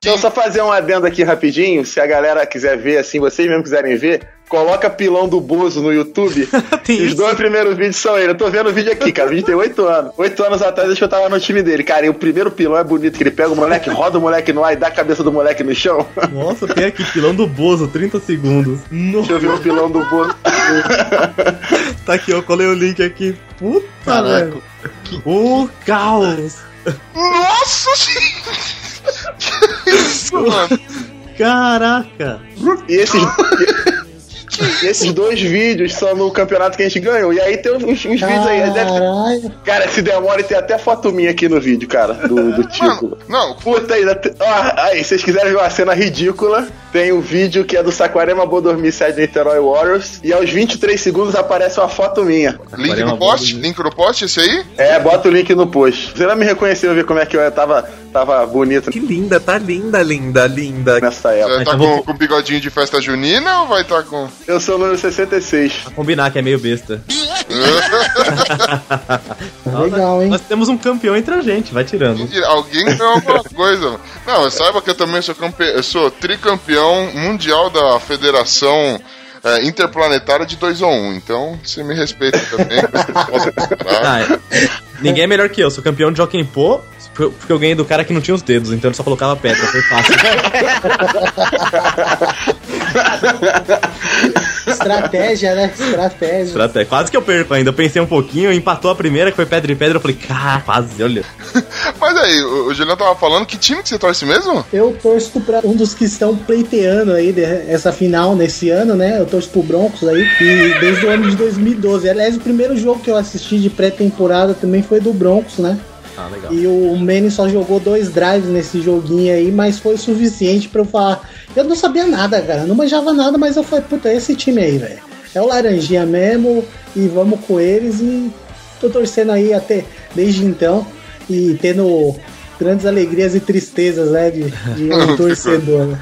Eu só fazer um adendo aqui rapidinho. Se a galera quiser ver, assim, vocês mesmo quiserem ver, coloca pilão do Bozo no YouTube. <laughs> Tem Os isso? dois primeiros vídeos são ele. Eu tô vendo o vídeo aqui, cara. O vídeo tem oito anos. Oito anos atrás eu tava no time dele. Cara, e o primeiro pilão é bonito, que ele pega o moleque, roda o moleque no ar e dá a cabeça do moleque no chão. Nossa, tem aqui pilão do Bozo, 30 segundos. Deixa eu ver o pilão do Bozo. <laughs> Tá aqui, eu colei o link aqui. Puta, Caraca. velho. O caos. Nossa Que isso, mano? Caraca. E esses. <laughs> esses dois vídeos são no campeonato que a gente ganhou. E aí tem uns, uns vídeos aí. Deve- Caralho. Cara, se demora, tem até foto minha aqui no vídeo, cara, do, do Tico. Não, Puta aí, ó, aí, se vocês quiserem ver uma cena ridícula, tem o vídeo que é do Saquarema Boa Dormir 7 Niterói Warriors, e aos 23 segundos aparece uma foto minha. link no post? Link no post, esse aí? É, bota o link no post. Você não me reconheceu ver como é que eu tava, tava bonito Que linda, tá linda, linda, linda. nessa Você época. vai tá com, vou- com bigodinho de festa junina ou vai estar tá com. Eu sou o número 66. Pra combinar que é meio besta. <laughs> Legal, hein? Nós temos um campeão entre a gente, vai tirando. Alguém ganhou alguma <laughs> coisa. mano. Não, saiba que eu também sou campeão. Eu sou tricampeão mundial da Federação é, Interplanetária de 2 ou 1. Então, você me respeita também. você <laughs> pode comparar. Ah, é. Ninguém é melhor que eu, sou campeão de Pô, porque eu ganhei do cara que não tinha os dedos, então ele só colocava pedra, foi fácil. <laughs> Estratégia, né? Estratégia. Estratégia. Quase que eu perco ainda. Eu pensei um pouquinho, empatou a primeira, que foi pedra e pedra. Eu falei, cara, quase, olha. <laughs> Mas aí, o, Juliano tava falando, que time que você torce mesmo? Eu torço pra um dos que estão pleiteando aí de- essa final nesse ano, né? Eu torço pro Broncos aí, e desde o ano de 2012. Aliás, o primeiro jogo que eu assisti de pré-temporada também foi do Broncos, né? Ah, legal. E o Manning só jogou dois drives nesse joguinho aí, mas foi o suficiente pra eu falar. Eu não sabia nada, cara. Não manjava nada, mas eu falei, puta, é esse time aí, velho. É o Laranjinha mesmo, e vamos com eles. E tô torcendo aí até desde então. E tendo grandes alegrias e tristezas, né? De, de um <laughs> torcedor, né?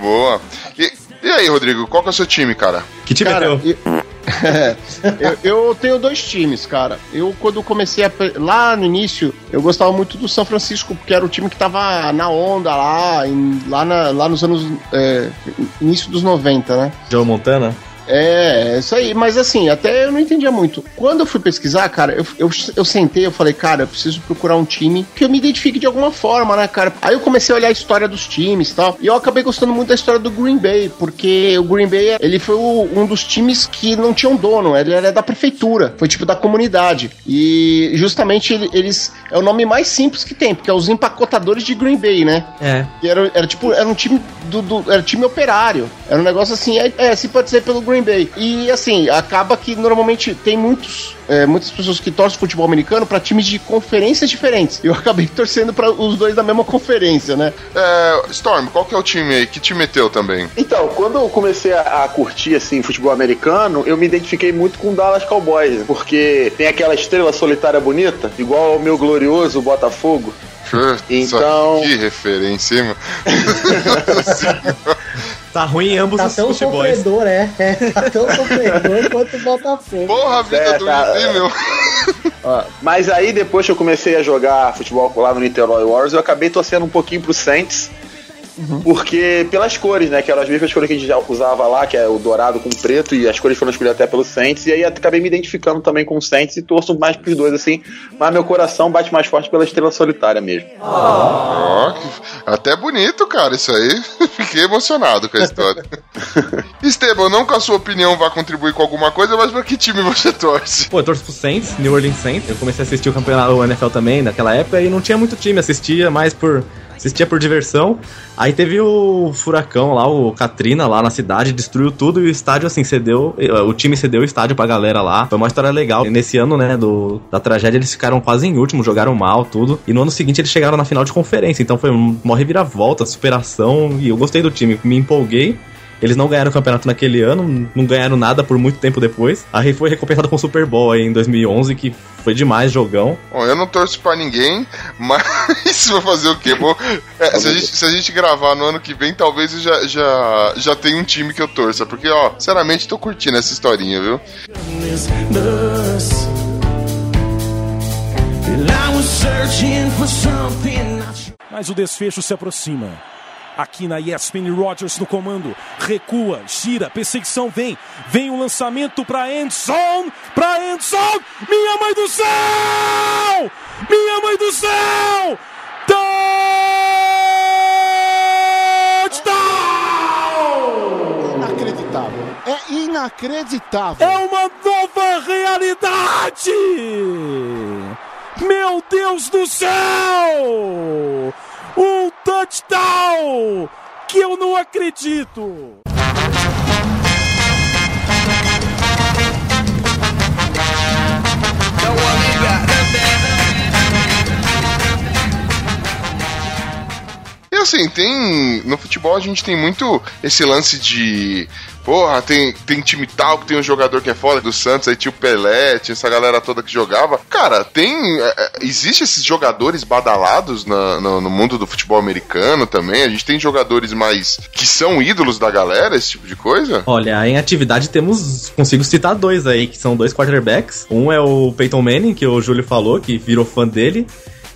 Boa. E, e aí, Rodrigo, qual que é o seu time, cara? Que time Cara, é teu? eu, <laughs> eu- eu tenho dois times, cara. Eu, quando comecei a, lá no início, eu gostava muito do São Francisco, porque era o time que tava na onda lá, em- lá, na- lá nos anos. é, início dos 90, né? Joe Montana? É, é isso aí. Mas assim, até eu não entendia muito. Quando eu fui pesquisar, cara, eu, eu, eu sentei, eu falei, cara, eu preciso procurar um time que eu me identifique de alguma forma, né, cara? Aí eu comecei a olhar a história dos times e tal. E eu acabei gostando muito da história do Green Bay, porque o Green Bay, ele foi o, um dos times que não tinha um dono, ele era da prefeitura, foi tipo da comunidade. E justamente ele, eles. É o nome mais simples que tem, porque é os empacotadores de Green Bay, né? É. E era, era tipo, era um time do, do era time operário. Era um negócio assim, é, é se pode ser pelo Green Bay. E assim, acaba que normalmente tem muitos é, muitas pessoas que torcem futebol americano para times de conferências diferentes. Eu <laughs> acabei torcendo para os dois da mesma conferência, né? É, Storm, qual que é o time aí? Que time meteu também? Então, quando eu comecei a, a, curtir assim futebol americano, eu me identifiquei muito com o Dallas Cowboys, porque tem aquela estrela solitária bonita, igual ao meu glorioso Botafogo. Então. Que referência, hein, mano? <laughs> Tá ruim em ambos tá os tão futebols. sofredor, é. é. <laughs> Tá tão sofredor quanto o Botafogo. Porra, a vida é, do tá... meu. <laughs> mas aí, depois que eu comecei a jogar futebol lá no Niterói Wars, eu acabei torcendo um pouquinho pro Saints. Uhum. Porque pelas cores, né? Que eram as mesmas cores que a gente já usava lá, que é o dourado com o preto, e as cores foram escolhidas até pelo Saints, e aí acabei me identificando também com o Saints e torço mais pros dois, assim, mas meu coração bate mais forte pela estrela solitária mesmo. Oh, até bonito, cara, isso aí. <laughs> Fiquei emocionado com a história. <laughs> Esteban, não que a sua opinião vá contribuir com alguma coisa, mas pra que time você torce? Pô, eu torço pro Saints, New Orleans Saints. Eu comecei a assistir o campeonato, o NFL também naquela época, e não tinha muito time, assistia mais por assistia por diversão. Aí teve o furacão lá, o Katrina lá na cidade, destruiu tudo e o estádio assim cedeu, o time cedeu o estádio pra galera lá. Foi uma história legal. E nesse ano, né, do, da tragédia, eles ficaram quase em último, jogaram mal, tudo. E no ano seguinte eles chegaram na final de conferência, então foi uma reviravolta, superação e eu gostei do time, me empolguei. Eles não ganharam o campeonato naquele ano, não ganharam nada por muito tempo depois. Aí foi recompensado com o Super Bowl aí em 2011, que foi demais jogão. Bom, eu não torço pra ninguém, <laughs> mas vou fazer o quê? Vou, é, se, a gente, se, a gente, gravar no ano que vem, talvez eu já, já, já tenha um time que eu torça. Porque, ó, sinceramente, tô curtindo essa historinha, viu? Mas o desfecho se aproxima. Aqui na ESPN Rogers no comando. Recua, gira, perseguição vem. Vem o um lançamento para Endzone. Para Endzone. Minha mãe do céu! Minha mãe do céu! Touchdown! Inacreditável. É inacreditável. É uma nova realidade! Meu Deus do céu! Um touchdown! Que eu não acredito! E assim, tem. No futebol a gente tem muito esse lance de porra, tem, tem time tal que tem um jogador que é foda do Santos, aí tinha o Pelé, tinha essa galera toda que jogava. Cara, tem. É, é existe esses jogadores badalados na, no, no, mundo do futebol americano também. A gente tem jogadores mais. que são ídolos da galera, esse tipo de coisa? Olha, em atividade temos. Consigo citar dois aí, que são dois quarterbacks. Um é o Peyton Manning, que o Júlio falou, que virou fã dele.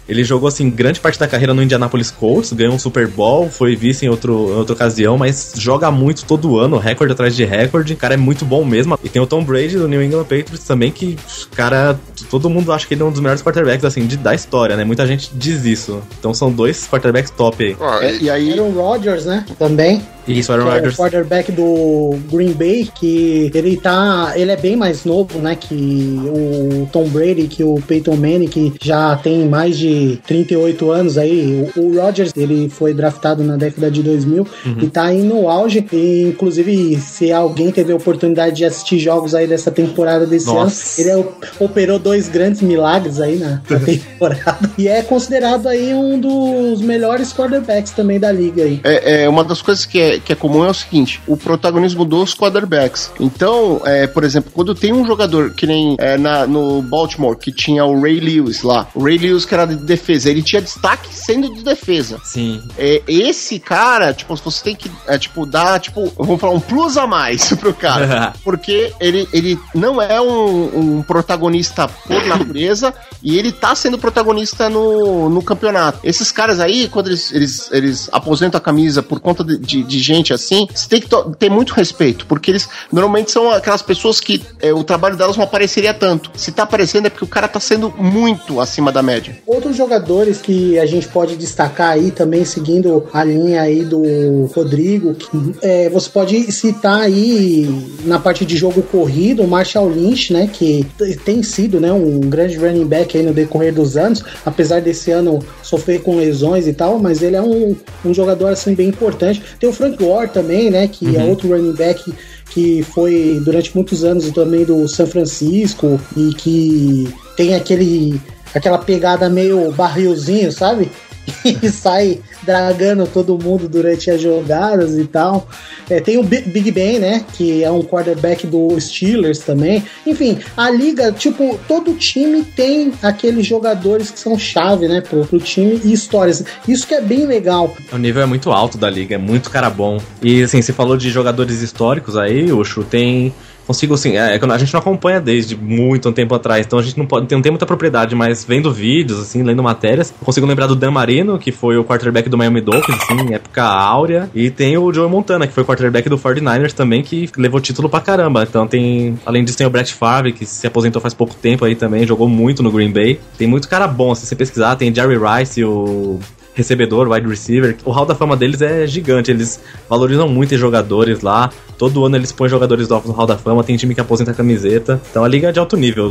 Ele jogou, assim, grande parte da carreira no Indianapolis Colts, ganhou um Super Bowl, foi vice em, outro, em outra ocasião, mas joga muito todo ano, recorde atrás de recorde. O cara é muito bom mesmo. E tem o Tom Brady do New England Patriots também, que, cara, todo mundo acha que ele é um dos melhores quarterbacks, assim, de, da história, né? Muita gente diz isso. Então são dois quarterbacks top aí. Ah, é, e aí... Aaron Rodgers, né? Também. Isso, Aaron Rodgers. É o quarterback do Green Bay, que ele tá. Ele é bem mais novo, né? Que o Tom Brady, que o Peyton Manning, que já tem mais de 38 anos aí. O, o Rodgers, ele foi draftado na década de 2000 uhum. e tá aí no auge. E, inclusive, se alguém teve a oportunidade de assistir jogos aí dessa temporada desse Nossa. ano, ele é, operou dois grandes milagres aí na, na <laughs> temporada. e é considerado aí um dos melhores quarterbacks também da liga aí. É, é uma das coisas que é que é comum é o seguinte: o protagonismo dos quarterbacks. Então, é, por exemplo, quando tem um jogador que nem é, na, no Baltimore, que tinha o Ray Lewis lá, o Ray Lewis que era de defesa, ele tinha destaque sendo de defesa. Sim. É, esse cara, tipo, você tem que, é, tipo, dar, tipo, vamos falar, um plus a mais <laughs> pro cara. <laughs> porque ele, ele não é um, um protagonista por natureza e ele tá sendo protagonista no, no campeonato. Esses caras aí, quando eles, eles, eles aposentam a camisa por conta de, de, de gente assim, você tem que ter muito respeito, porque eles normalmente são aquelas pessoas que é, o trabalho delas não apareceria tanto. Se tá aparecendo é porque o cara tá sendo muito acima da média. Outros jogadores que a gente pode destacar aí também, seguindo a linha aí do Rodrigo, que, é, você pode citar aí na parte de jogo corrido o Marshall Lynch, né, que tem sido né, um grande running back aí no decorrer dos anos, apesar desse ano sofrer com lesões e tal, mas ele é um, um jogador assim bem importante. Tem o Frank Gore também, né, que é Uhum. outro running back que foi durante muitos anos também do São Francisco e que tem aquele aquela pegada meio barrilzinho, sabe? <laughs> E sai dragando todo mundo durante as jogadas e tal. É, tem o Bi- Big Ben, né? Que é um quarterback do Steelers também. Enfim, a liga, tipo, todo time tem aqueles jogadores que são chave, né? Pro, pro time e histórias. Isso que é bem legal. O nível é muito alto da liga, é muito cara bom. E assim, você falou de jogadores históricos aí, Ucho, tem. Consigo assim, é, é a gente não acompanha desde muito tempo atrás, então a gente não pode, não tem muita propriedade, mas vendo vídeos, assim, lendo matérias, consigo lembrar do Dan Marino, que foi o quarterback do Miami Dolphins, assim, época áurea, e tem o Joe Montana, que foi quarterback do 49ers também, que levou título pra caramba. Então tem, além disso, tem o Brett Favre, que se aposentou faz pouco tempo aí também, jogou muito no Green Bay. Tem muito cara bom, se você pesquisar, tem Jerry Rice, o recebedor, wide receiver. O hall da fama deles é gigante, eles valorizam muito os jogadores lá. Todo ano eles põem jogadores novos no hall da fama, tem time que aposenta a camiseta. Então a liga é de alto nível.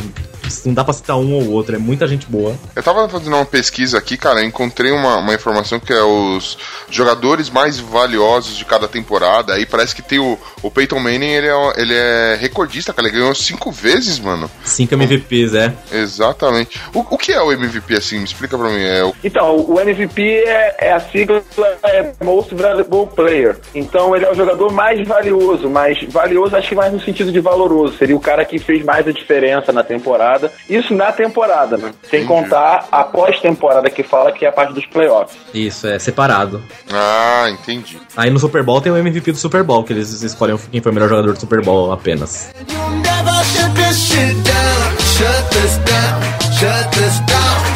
Não dá pra citar um ou outro, é muita gente boa. Eu tava fazendo uma pesquisa aqui, cara, eu encontrei uma, uma informação que é os jogadores mais valiosos de cada temporada. Aí parece que tem o, o Peyton Manning, ele é, ele é recordista, cara, ele ganhou cinco vezes, mano. Cinco MVPs, é. Exatamente. O, o que é o MVP, assim? Me explica pra mim. É o... Então, o MVP é, é a sigla é Most Valuable Player. Então, ele é o jogador mais valioso, mas valioso acho que mais no sentido de valoroso. Seria o cara que fez mais a diferença na temporada. Isso na temporada, né? Sem contar a pós-temporada que fala que é a parte dos playoffs. Isso, é separado. Ah, entendi. Aí no Super Bowl tem o MVP do Super Bowl, que eles escolhem quem foi o melhor jogador do Super Bowl apenas. Never shut this shit down. Shut this down. Shut this down.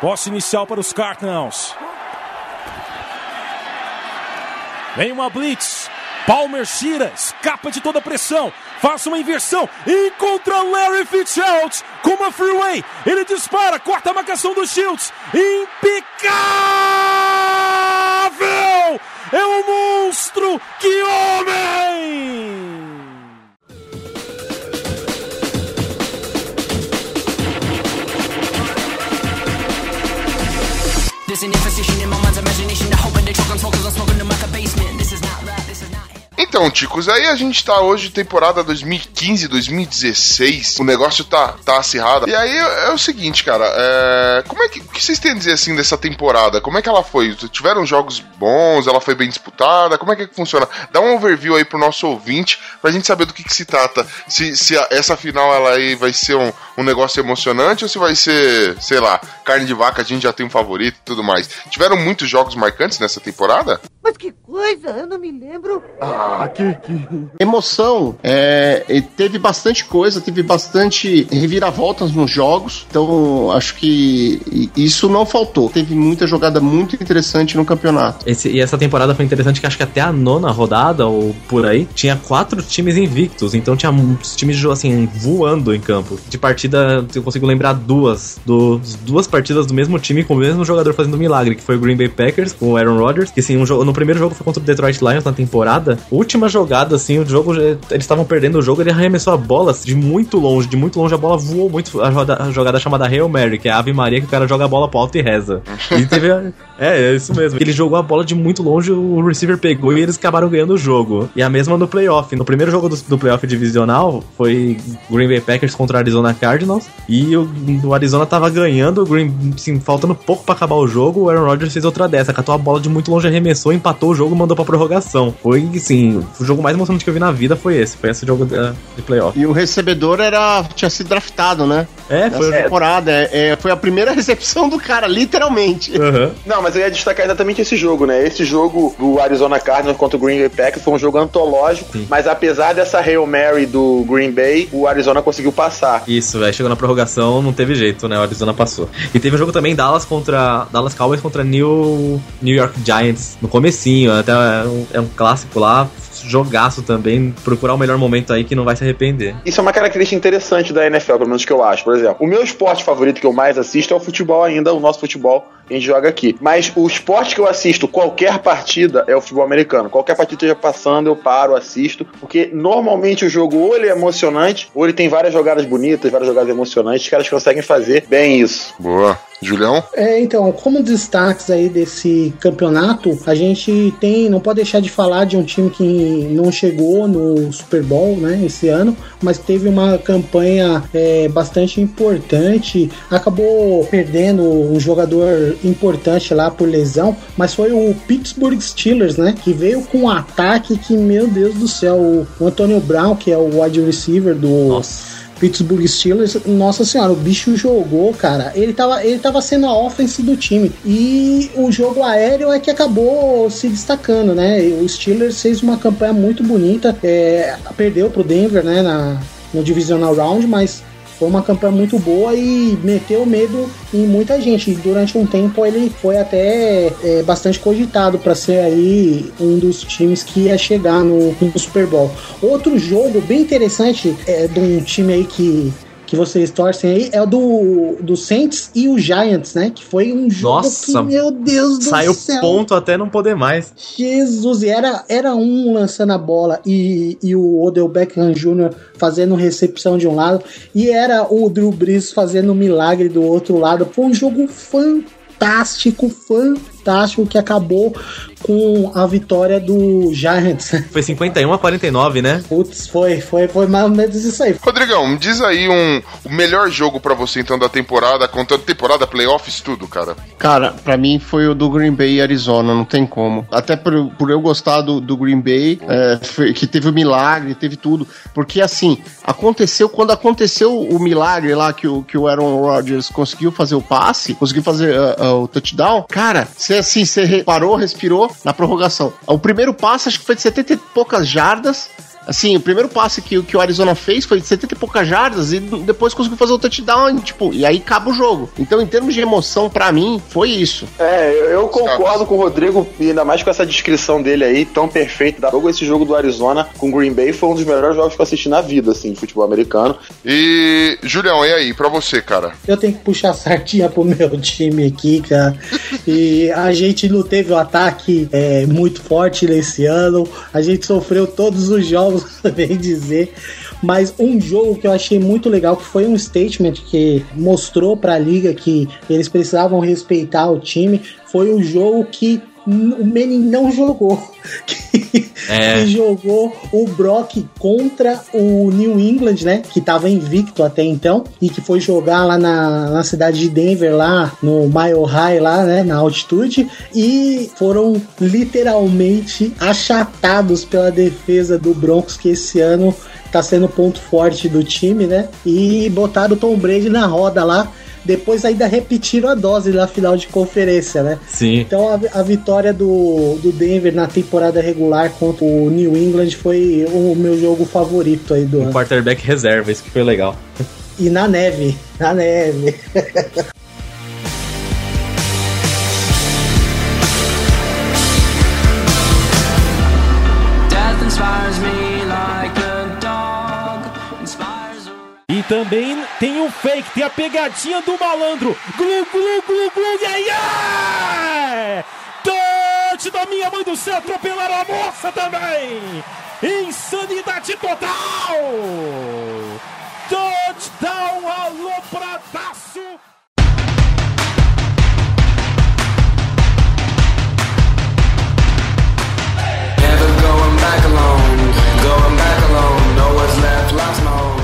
Posse inicial para os Cardinals. Vem uma blitz. Palmer tira, escapa de toda a pressão. Faça uma inversão. Encontra Larry Fitzgerald com uma freeway. Ele dispara, corta a marcação do Shields. Impecável! É um monstro! Que homem! Então, Ticos, aí a gente tá hoje, temporada 2015, 2016, o negócio tá, tá acirrado. E aí é, é o seguinte, cara, é, como é que, o que vocês têm a dizer assim dessa temporada? Como é que ela foi? Tiveram jogos bons? Ela foi bem disputada? Como é que funciona? Dá um overview aí pro nosso ouvinte, pra gente saber do que, que se trata. Se, se a- essa final ela aí vai ser um, um negócio emocionante ou se vai ser, sei lá, carne de vaca, a gente já tem um favorito e tudo mais. Tiveram muitos jogos marcantes nessa temporada? Mas que coisa, eu não me lembro. Ah, que, Emoção, é, teve bastante coisa, teve bastante reviravoltas nos jogos, então acho que isso não faltou. Teve muita jogada muito interessante no campeonato. Esse- e essa temporada foi interessante que acho que até a nona rodada, ou por aí, tinha quatro times invictos. Então tinha muitos times assim, voando em campo. De partida, eu consigo lembrar duas. Dos, duas partidas do mesmo time com o mesmo jogador fazendo milagre, que foi o Green Bay Packers com o Aaron Rodgers. Que assim, um jogo, no primeiro jogo foi contra o Detroit Lions na temporada. Última jogada, assim, o jogo. já- Eles estavam perdendo o jogo, ele arremessou a bola assim, de muito longe. De muito longe a bola voou muito. A jogada, a jogada chamada Hail Mary, que é a Ave Maria, que o cara joga a bola pro alto e reza. E teve. É, é isso mesmo. Ele jogou a bola de muito longe, o receiver pegou e eles acabaram ganhando o jogo. E a mesma no playoff. No primeiro jogo do, do playoff divisional foi Green Bay Packers contra Arizona Cardinals. E o, o Arizona tava ganhando, o Green, assim, faltando pouco pra acabar o jogo. O Aaron Rodgers fez outra dessa, catou a bola de muito longe, arremessou, empatou o jogo e mandou pra prorrogação. Foi, assim, o jogo mais emocionante que eu vi na vida foi esse. Foi esse jogo da- de playoff. E o recebedor era tinha sido draftado, né? É, foi foi- temporada. É, é, foi a primeira <laughs> recepção do cara, literalmente. Uhum. Não, mas eu ia destacar exatamente esse jogo, né? Esse jogo do Arizona Cardinals contra o Green Bay Packers foi um jogo antológico, mas apesar dessa Hail Mary do Green Bay, o Arizona conseguiu passar. Isso, velho. Chegou na prorrogação, não teve jeito, né? O Arizona passou. E teve um jogo também Dallas contra. Dallas Cowboys contra New, New York Giants no comecinho. Até é um, é um clássico lá. Jogaço também. Procurar o melhor momento aí que não vai se arrepender. Isso é uma característica interessante da NFL, pelo menos que eu acho. Por exemplo, o meu esporte favorito que eu mais assisto é o futebol ainda, o nosso futebol a gente joga aqui. Mas o esporte que eu assisto, qualquer partida, é o futebol americano. Qualquer partida esteja passando, eu paro, assisto. Porque normalmente o jogo ou ele é emocionante, ou ele tem várias jogadas bonitas, várias jogadas emocionantes. Os caras conseguem fazer bem isso. Boa. Julião? É, então, como destaques aí desse campeonato, a gente tem, não pode deixar de falar de um time que não chegou no Super Bowl, né, esse ano, mas teve uma campanha é, bastante importante, acabou perdendo um jogador importante lá por lesão, mas foi o Pittsburgh Steelers, né, que veio com um ataque que, meu Deus do céu, o Antonio Brown, que é o wide receiver do... Nossa. Pittsburgh Steelers, nossa senhora, o bicho jogou, cara. Ele tava, ele tava sendo a offense do time. E o jogo aéreo é que acabou se destacando, né? O Steelers fez uma campanha muito bonita. É, perdeu pro Denver, né? Na, no Divisional Round, mas foi uma campanha muito boa e meteu medo em muita gente. Durante um tempo ele foi até é, bastante cogitado para ser aí um dos times que ia chegar no, no Super Bowl. Outro jogo bem interessante é de um time aí que que vocês torcem aí é o do, do Saints e o Giants, né? Que foi um jogo Nossa, que, meu Deus do Saiu céu. ponto até não poder mais. Jesus, e era, era um lançando a bola e, e o Odell Beckham Jr. fazendo recepção de um lado, e era o Drew Brees fazendo milagre do outro lado. Foi um jogo fantástico, fantástico, que acabou com a vitória do Giants. <laughs> Foi 51 a 49, né? Putz, foi, foi, foi mais ou menos isso aí. Rodrigão, me diz aí um, o melhor jogo pra você então da temporada, contando temporada, playoffs, tudo, cara. Cara, pra mim foi o do Green Bay e Arizona, não tem como. Até por, por eu gostar do, do Green Bay, é, foi- que teve o milagre, teve tudo. Porque assim, aconteceu, quando aconteceu o milagre lá que o, que o Aaron Rodgers conseguiu fazer o passe, conseguiu fazer ah, ah, o touchdown, cara, você assim, você parou, respirou na prorrogação. O primeiro passe, acho que foi de 70 e poucas jardas. Assim, o primeiro passe que, que o Arizona fez foi de 70 e poucas jardas e depois conseguiu fazer o touchdown, tipo, e aí acaba o jogo. Então, em termos de emoção, pra mim, foi isso. É, eu- concordo com o Rodrigo, e ainda mais com essa descrição dele aí, tão perfeita da jogo. Esse jogo do Arizona com o Green Bay foi um dos melhores jogos que eu assisti na vida, assim, de futebol americano. E, Julião, e aí, pra você, cara? Eu tenho que puxar a sardinha pro meu time aqui, cara. E a gente não teve um ataque é, muito forte nesse ano. A gente sofreu todos os jogos, <laughs> bem dizer. Mas um jogo que eu achei muito legal, que foi um statement que mostrou pra liga que eles precisavam respeitar o time, foi um jogo que o Manning não jogou. <laughs> É. que jogou o Brock contra o New England, né? Que tava invicto até então e que foi jogar lá na, na cidade de Denver, lá no Mile High, lá, né? Na altitude e foram literalmente achatados pela defesa do Broncos que esse ano tá sendo ponto forte do time, né? E botaram o Tom Brady na roda lá. Depois ainda repetiram a dose na final de conferência, né? Sim. Então a, a vitória do, do Denver na temporada regular contra o New England foi o meu jogo favorito aí do Um ano. quarterback reserva, isso que foi legal. E na neve, na neve. <laughs> também tem um fake, tem a pegadinha do malandro. Glu, glu, glu, glu, yeah, yeah! Touch da minha mãe do céu, atropelaram a moça também! Insanidade total! Touchdown, alopradaço! Never going back alone, going back alone. No one's left, lost.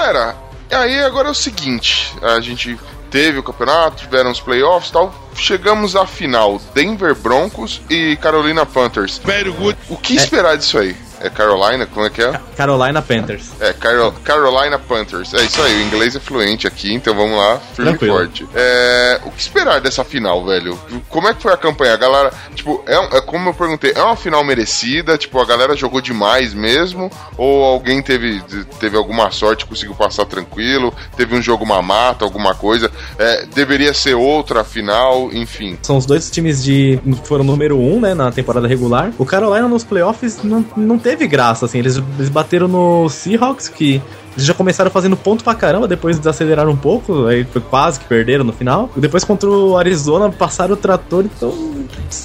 Galera, aí agora é o seguinte: a gente teve o campeonato, tiveram os playoffs e tal. Chegamos à final: Denver Broncos e Carolina Panthers. Very good. O que esperar disso aí? É Carolina? Como é que é? Carolina Panthers. É, Carol- Carolina Panthers. É isso aí, o inglês é fluente aqui, então vamos lá, firme Tranquilo. e forte. É, o que esperar dessa final, velho? Como é que foi a campanha? A galera, tipo, é, é como eu perguntei, é uma final merecida? Tipo, a galera jogou demais mesmo? Ou alguém teve, teve alguma sorte, conseguiu passar tranquilo? Teve um jogo mamata, alguma coisa? É, deveria ser outra final, enfim. São os dois times de. foram número um, né, na temporada regular. O Carolina nos playoffs não, não teve graça, assim. Eles, eles bateram no Seahawks, que eles já começaram fazendo ponto pra caramba, depois desaceleraram um pouco, aí foi quase que perderam no final. Depois contra o Arizona passaram o trator, então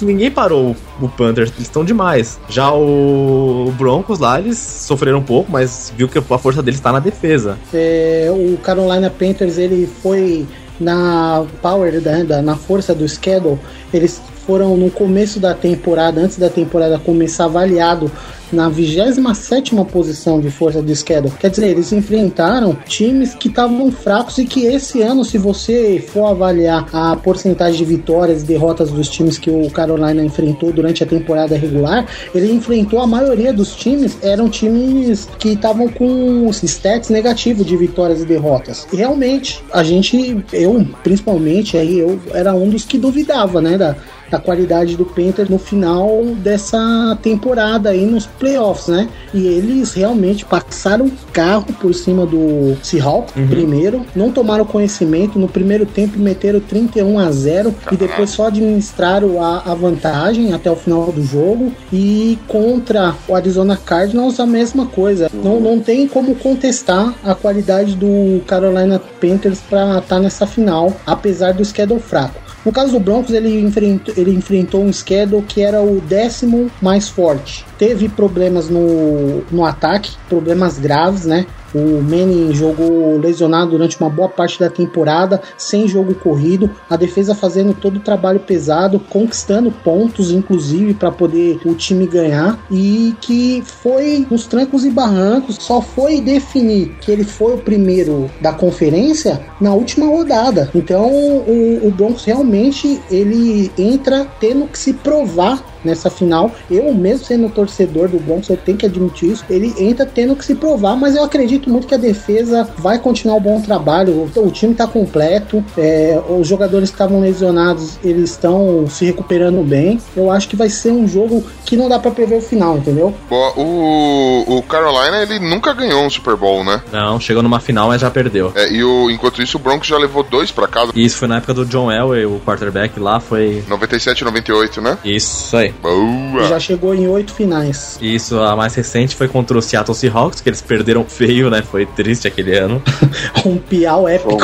ninguém parou o Panthers, eles estão demais. Já o Broncos lá, eles sofreram um pouco, mas viu que a força deles tá na defesa. É, o Carolina Panthers ele foi na power da, da- na força do schedule eles foram no começo da temporada antes da temporada começar avaliado na 27 posição de força do schedule quer dizer eles enfrentaram times que estavam fracos e que esse ano se você for avaliar a porcentagem de vitórias e derrotas dos times que o Carolina enfrentou durante a temporada regular ele enfrentou a maioria dos times eram times que estavam com os stats negativos de vitórias e derrotas. E realmente, a gente, eu principalmente, aí eu era um dos que duvidava, né, da, da qualidade do Panthers no final dessa temporada aí nos playoffs, né? E eles realmente passaram o carro por cima do Seahawks primeiro, não tomaram conhecimento, no primeiro tempo meteram 31 a 0 e depois só administraram a, a vantagem até o final do jogo e contra o Arizona Cardinals a mesma coisa. Não, não tem como contestar a qualidade do Carolina Panthers para estar nessa final, apesar do schedule fraco. No caso do Broncos, ele enfrentou, ele enfrentou um schedule que era o décimo mais forte. Teve problemas no, no ataque, problemas graves, né? O Manning jogou lesionado durante uma boa parte da temporada, sem jogo corrido, a defesa fazendo todo o trabalho pesado, conquistando pontos, inclusive, para poder o time ganhar, e que foi nos trancos e barrancos, só foi definir que ele foi o primeiro da conferência na última rodada. Então o, o Broncos realmente ele entra tendo que se provar nessa final. Eu, mesmo sendo torcedor do Broncos, eu tenho que admitir isso. Ele entra tendo que se provar, mas eu acredito muito que a defesa vai continuar o bom trabalho. O, o time está completo, é, os jogadores que estavam lesionados, eles estão se recuperando bem. Eu acho que vai ser um jogo que não dá para prever o final, entendeu? Bom, o, o Carolina, ele nunca ganhou um Super Bowl, né? Não, chegou numa final, mas já perdeu. É, e o, enquanto isso, o Broncos já levou dois pra casa. Isso foi na época do John Elway, o quarterback lá, foi. 97 98, né? Isso aí. Boa! Já chegou em oito finais. Isso, a mais recente foi contra o Seattle Seahawks, que eles perderam feio, né? Foi triste aquele ano. <laughs> um piau épico.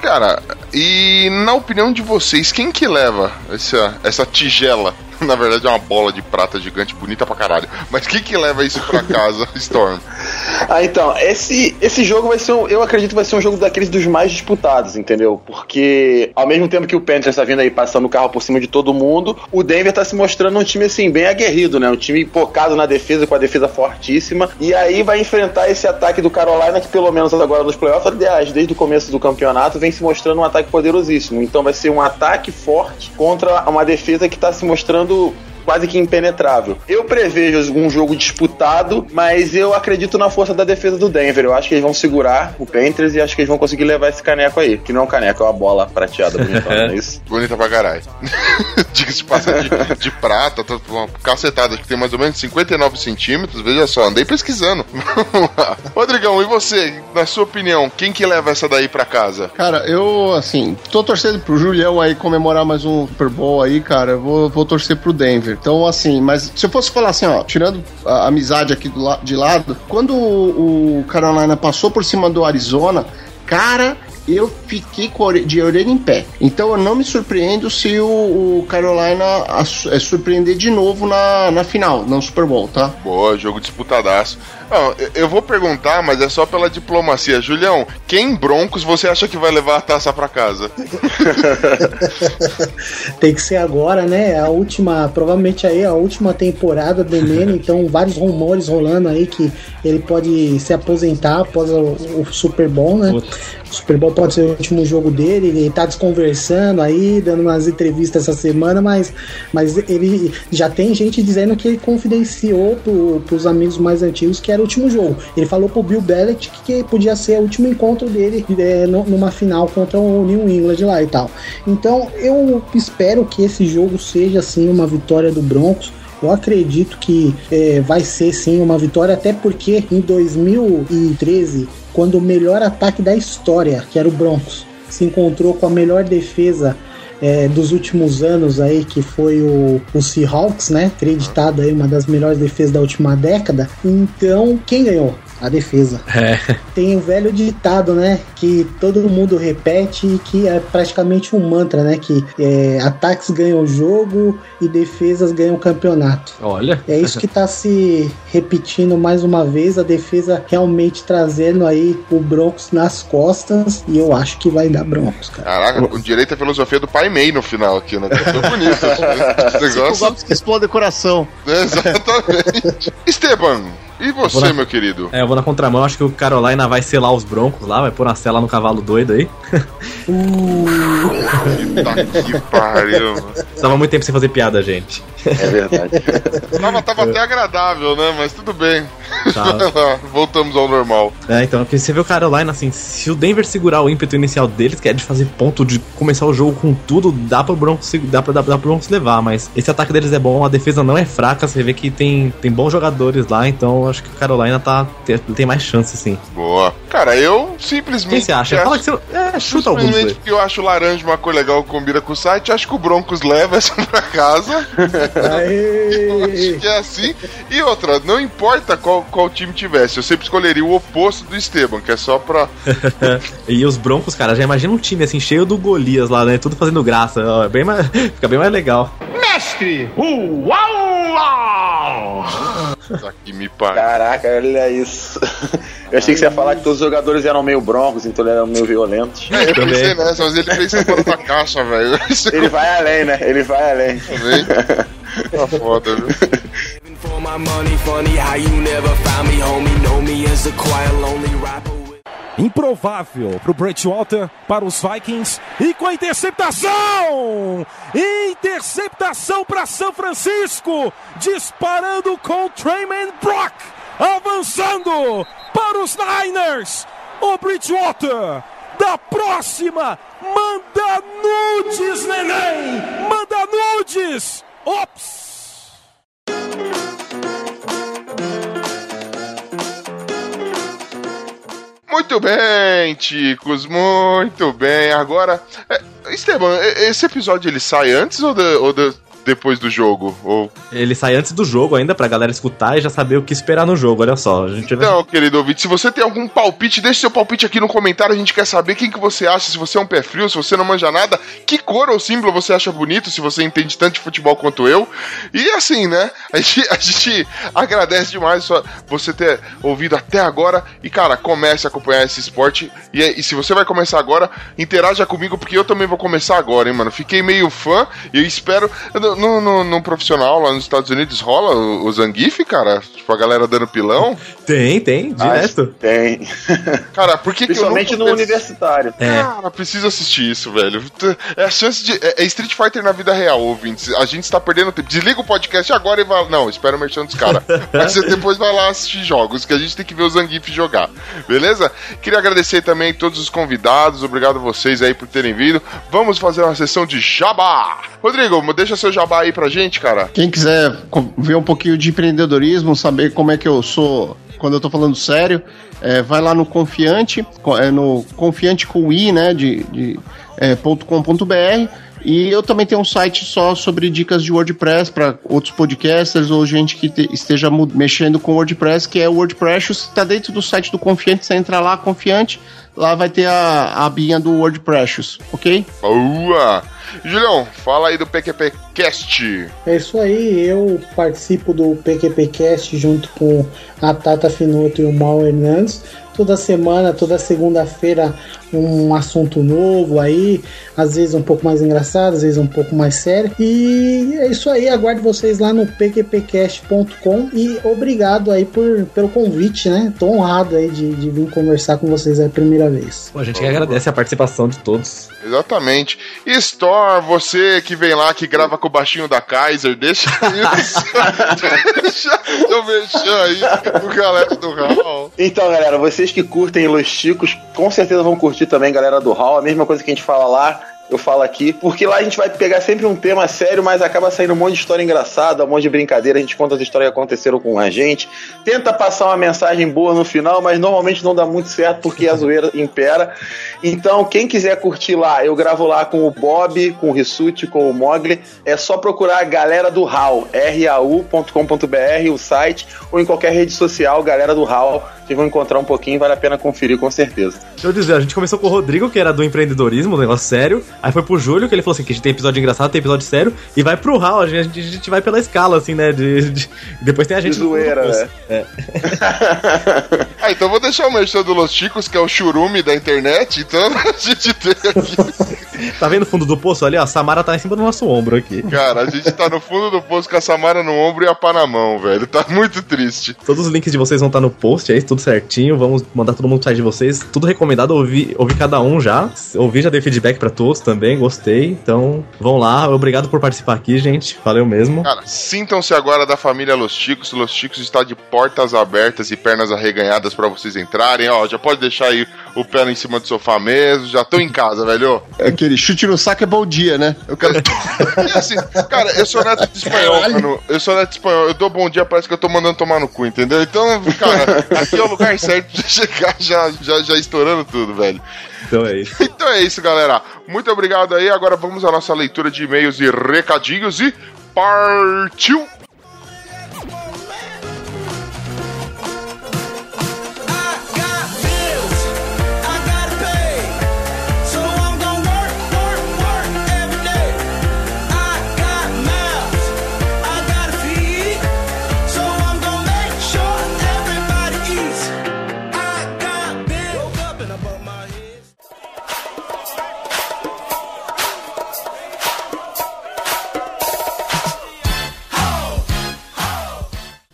Cara, e na opinião de vocês, quem que leva essa, essa tigela? <laughs> Na verdade é uma bola de prata gigante, bonita pra caralho. Mas quem que leva isso pra casa, <laughs> Storm? Ah, então, esse, esse jogo vai ser, um, eu acredito que vai ser um jogo daqueles dos mais disputados, entendeu? Porque ao mesmo tempo que o Panthers tá vindo aí passando o carro por cima de todo mundo, o Denver tá se mostrando um time assim, bem aguerrido, né? Um time focado na defesa, com a defesa fortíssima. E aí vai enfrentar esse ataque do Carolina, que pelo menos agora nos playoffs, aliás, desde o começo do campeonato, vem se mostrando um ataque poderosíssimo. Então vai ser um ataque forte contra uma defesa que tá se mostrando quando quase que impenetrável. Eu prevejo um jogo disputado, mas eu acredito na força da defesa do Denver. Eu acho que eles vão segurar o Panthers e acho que eles vão conseguir levar esse caneco aí. Que não é um caneco, é uma bola prateada <laughs> bonitona, não é isso? Bonita pra caralho. <laughs> Diga-se de passagem de, de prata, tá uma cacetada que tem mais ou menos 59 centímetros. Veja só, andei pesquisando. <laughs> Vamos lá. Rodrigão, e você, na sua opinião, quem que leva essa daí pra casa? Cara, eu, assim, tô torcendo pro Julião aí comemorar mais um Super Bowl aí, cara. Eu vou, vou torcer pro Denver. Então, assim, mas se eu fosse falar assim, ó, tirando a amizade aqui do la de lado, quando o, Carolina passou por cima do Arizona, cara, eu fiquei de orelha em pé. Então eu não me surpreendo se o, o Carolina a é, surpreender de novo na, na final, no Super Bowl, tá? Boa, jogo disputadaço. Não, eu- vou perguntar, mas é só pela diplomacia. Julião, quem Broncos você acha que vai levar a taça pra casa? <laughs> Tem que ser agora, né? A última, provavelmente aí a última temporada do Manning, então vários rumores rolando aí que ele pode se aposentar após o, o Super Bowl, né? O Super Bowl pode ser o último jogo dele. Ele tá desconversando aí, dando umas entrevistas essa semana, mas, mas ele já tem gente dizendo que ele confidenciou pro, pros amigos mais antigos que era o último jogo. Ele falou pro Bill Belichick que podia ser o último encontro dele é, numa final contra o New England lá e tal. Então eu espero que esse jogo seja assim uma vitória do Broncos. Eu acredito que é, vai ser sim uma vitória, até porque em 2013, quando o melhor ataque da história, que era o Broncos, se encontrou com a melhor defesa é, dos últimos anos aí, que foi o, o Seahawks, né? Acreditado aí uma das melhores defesas da última década. Então, quem ganhou? A defesa. É. Tem o velho ditado, né? Que todo mundo repete e que é praticamente um mantra, né? Que é, ataques ganham o jogo e defesas ganham o campeonato. Olha. É isso que tá se repetindo mais uma vez, a defesa realmente trazendo aí o Broncos nas costas e eu acho que vai dar Broncos, cara. Caraca, com direito à filosofia do pai Mei no final aqui, né? Tá bonito. <laughs> Esse Cinco negócio. golpes que explode o coração. <laughs> Exatamente. Esteban, e você, na- meu querido? É, eu vou na contramão, acho que o Carolina vai selar os broncos lá, vai pôr uma cela no cavalo doido aí. Puta que pariu. mano. Tava muito tempo sem fazer piada, gente. É verdade. Tava, tava até agradável, né? Mas tudo bem. Tá. Lá, <laughs> Voltamos ao normal. É, então, porque você vê o Carolina, assim, se o Denver segurar o ímpeto inicial deles, que é de fazer ponto, de começar o jogo com tudo, dá pro Broncos, dá pra, dá, dá pro Broncos levar, mas esse ataque deles é bom, a defesa não é fraca, você vê que tem, tem bons jogadores lá, então acho que o Carolina tá, tem, tem mais chance, sim. Boa. Cara, eu simplesmente. Quem você acha? acho- Fala que você. É, chuta alguns Simplesmente porque eu acho laranja uma cor legal que combina com o site, acho que o Broncos leva essa <laughs> pra casa. Eu acho que é assim. E outra, não importa qual, qual time tivesse, eu sempre escolheria o oposto do Esteban, que é só pra. <laughs> e os Broncos, cara, já imagina um time assim, cheio do Golias lá, né? Tudo fazendo graça. Ó, é bem mais, <laughs> fica bem mais legal. Mestre, o Uau! Tá que me. Caraca, olha isso. Eu achei que você ia falar que todos os jogadores eram meio broncos, então eles eram meio violentos. É, eu pensei nessa, mas ele fez fora da caixa, velho. <laughs> Ele vai além, né? Ele vai além. também. Tá foda, viu? For my money, funny how you never found me, homie. Know me as a quiet, lonely rapper. Improvável pro Bridgewater, para os Vikings e com a interceptação! Interceptação para São Francisco, disparando com Trayman Brock, avançando para os Niners. O Bridgewater da próxima manda nudes, neném! Manda nudes! Ops! Muito bem, Ticos, muito bem. Agora, é, Esteban, esse episódio ele sai antes ou, de- ou de- depois do jogo? Ou... Ele sai antes do jogo ainda, pra galera escutar e já saber o que esperar no jogo, olha só. A gente. Então, querido ouvinte, se você tem algum palpite, deixe seu palpite aqui no comentário. A gente quer saber quem que você acha, se você é um pé frio, se você não manja nada, que cor ou símbolo você acha bonito, se você entende tanto de futebol quanto eu. E assim, né? <laughs> A gente, a gente agradece demais você ter ouvido até agora. E, cara, comece a acompanhar esse esporte. E, e se você vai começar agora, interaja comigo, porque eu também vou começar agora, hein, mano. Fiquei meio fã e eu espero. No, no, no profissional lá nos Estados Unidos rola o, o Zangief, cara? Tipo, a galera dando pilão. <laughs> Tem, tem, direto. Tem. <laughs> Cara, por que, que eu Principalmente nunca no universitário. É. Cara, preciso assistir isso, velho. É a chance de. É é Street Fighter na vida real, ouvintes. A gente está perdendo tempo. Desliga o podcast agora e vai. Não, espera o merchan dos caras. <laughs> Mas você depois vai lá assistir jogos, que a gente tem que ver o Zangief jogar. Beleza? Queria agradecer também todos os convidados. Obrigado a vocês aí por terem vindo. Vamos fazer uma sessão de jabá. Rodrigo, deixa seu jabá aí pra gente, cara. Quem quiser ver um pouquinho de empreendedorismo, saber como é que eu sou quando eu tô falando sério, é, vai lá no Confiante, co- é, no Confiante com i, né, de, de, é, .com.br. E eu também tenho um site só sobre dicas de WordPress para outros podcasters ou gente que te- esteja mexendo com WordPress, que é o WordPress, está dentro do site do Confiante, você entra lá, Confiante, lá vai ter a, a abinha do WordPress, ok? Boa! Julião, fala aí do PQP Cast. É isso aí, eu participo do PQPcast junto com a Tata Finoto e o Mal Hernandes. Toda semana, toda segunda-feira, um assunto novo aí, às vezes um pouco mais engraçado, às vezes um pouco mais sério. E é isso aí, aguardo vocês lá no pqpcast.com e obrigado aí por, pelo convite, né? Tô honrado aí de, de vir conversar com vocês a primeira primeira vez. Pô, a gente que agradece a participação de todos. Exatamente. Store, você que vem lá, que grava com o baixinho da Kaiser, deixa <laughs> isso. deixa eu mexer aí com o galera do Hall. Então, galera, vocês que curtem Los Chicos, com certeza vão curtir também, galera do Hall. A mesma coisa que a gente fala lá, eu falo aqui. Porque lá a gente vai pegar sempre um tema sério, mas acaba saindo um monte de história engraçada, um monte de brincadeira. A gente conta as histórias que aconteceram com a gente. Tenta passar uma mensagem boa no final, mas normalmente não dá muito certo porque a zoeira impera. Então, quem quiser curtir lá, eu gravo lá com o Bob, com o Rissuti, com o Mogli. É só procurar a galera do HAL, rau.com.br, o site, ou em qualquer rede social, galera do HAL. Vocês vão encontrar um pouquinho, vale a pena conferir com certeza. Deixa eu dizer, a gente começou com o Rodrigo, que era do empreendedorismo, um negócio sério. Aí foi pro Júlio, que ele falou assim: que a gente tem episódio engraçado, tem episódio sério. E vai pro Raul, a gente, a gente vai pela escala, assim, né? De, de- Depois tem a gente. De zoeira, né? É. <laughs> Ah, então vou deixar o merchan do Los Chicos, que é o churume da internet. Então <laughs> a gente tem aqui. <laughs> Tá vendo o fundo do poço ali, ó? A Samara tá em cima do nosso ombro aqui. Cara, a gente tá no fundo do poço com a Samara no ombro e a pá na mão, velho. Tá muito triste. Todos os links de vocês vão estar no post aí, tudo certinho. Vamos mandar todo mundo site de vocês. Tudo recomendado, ouvir, ouvir cada um já. Ouvi, já dei feedback pra todos também, gostei. Então, vão lá. Obrigado por participar aqui, gente. Valeu mesmo. Cara, sintam-se agora da família Los Chicos. Los Chicos está de portas abertas e pernas arreganhadas pra vocês entrarem. Ó, já pode deixar aí o pé em cima do sofá mesmo. Já tô em casa, velho. Aquele chute no saco é bom dia, né? Eu quero. <laughs> E assim, cara, eu sou neto de espanhol, mano. Eu sou neto de espanhol. Eu dou bom dia, parece que eu tô mandando tomar no cu, entendeu? Então, cara, aqui é o lugar certo pra chegar já, já, já estourando tudo, velho. Então é isso. Então é isso, galera. Muito obrigado aí. Agora vamos à nossa leitura de e-mails e recadinhos e partiu!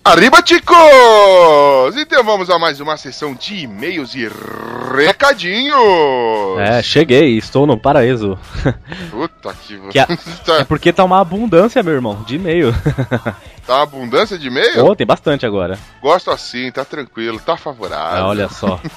Arriba, chicos! Então vamos a mais uma sessão de e-mails e recadinhos. É, cheguei, estou no paraíso. Puta que... Que a- <laughs> tá, É porque tá uma abundância, meu irmão, de e-mail. <laughs> tá uma abundância de e-mail? Pô, tem bastante agora. Gosto assim, tá tranquilo, tá favorável. Ah, olha só. <laughs>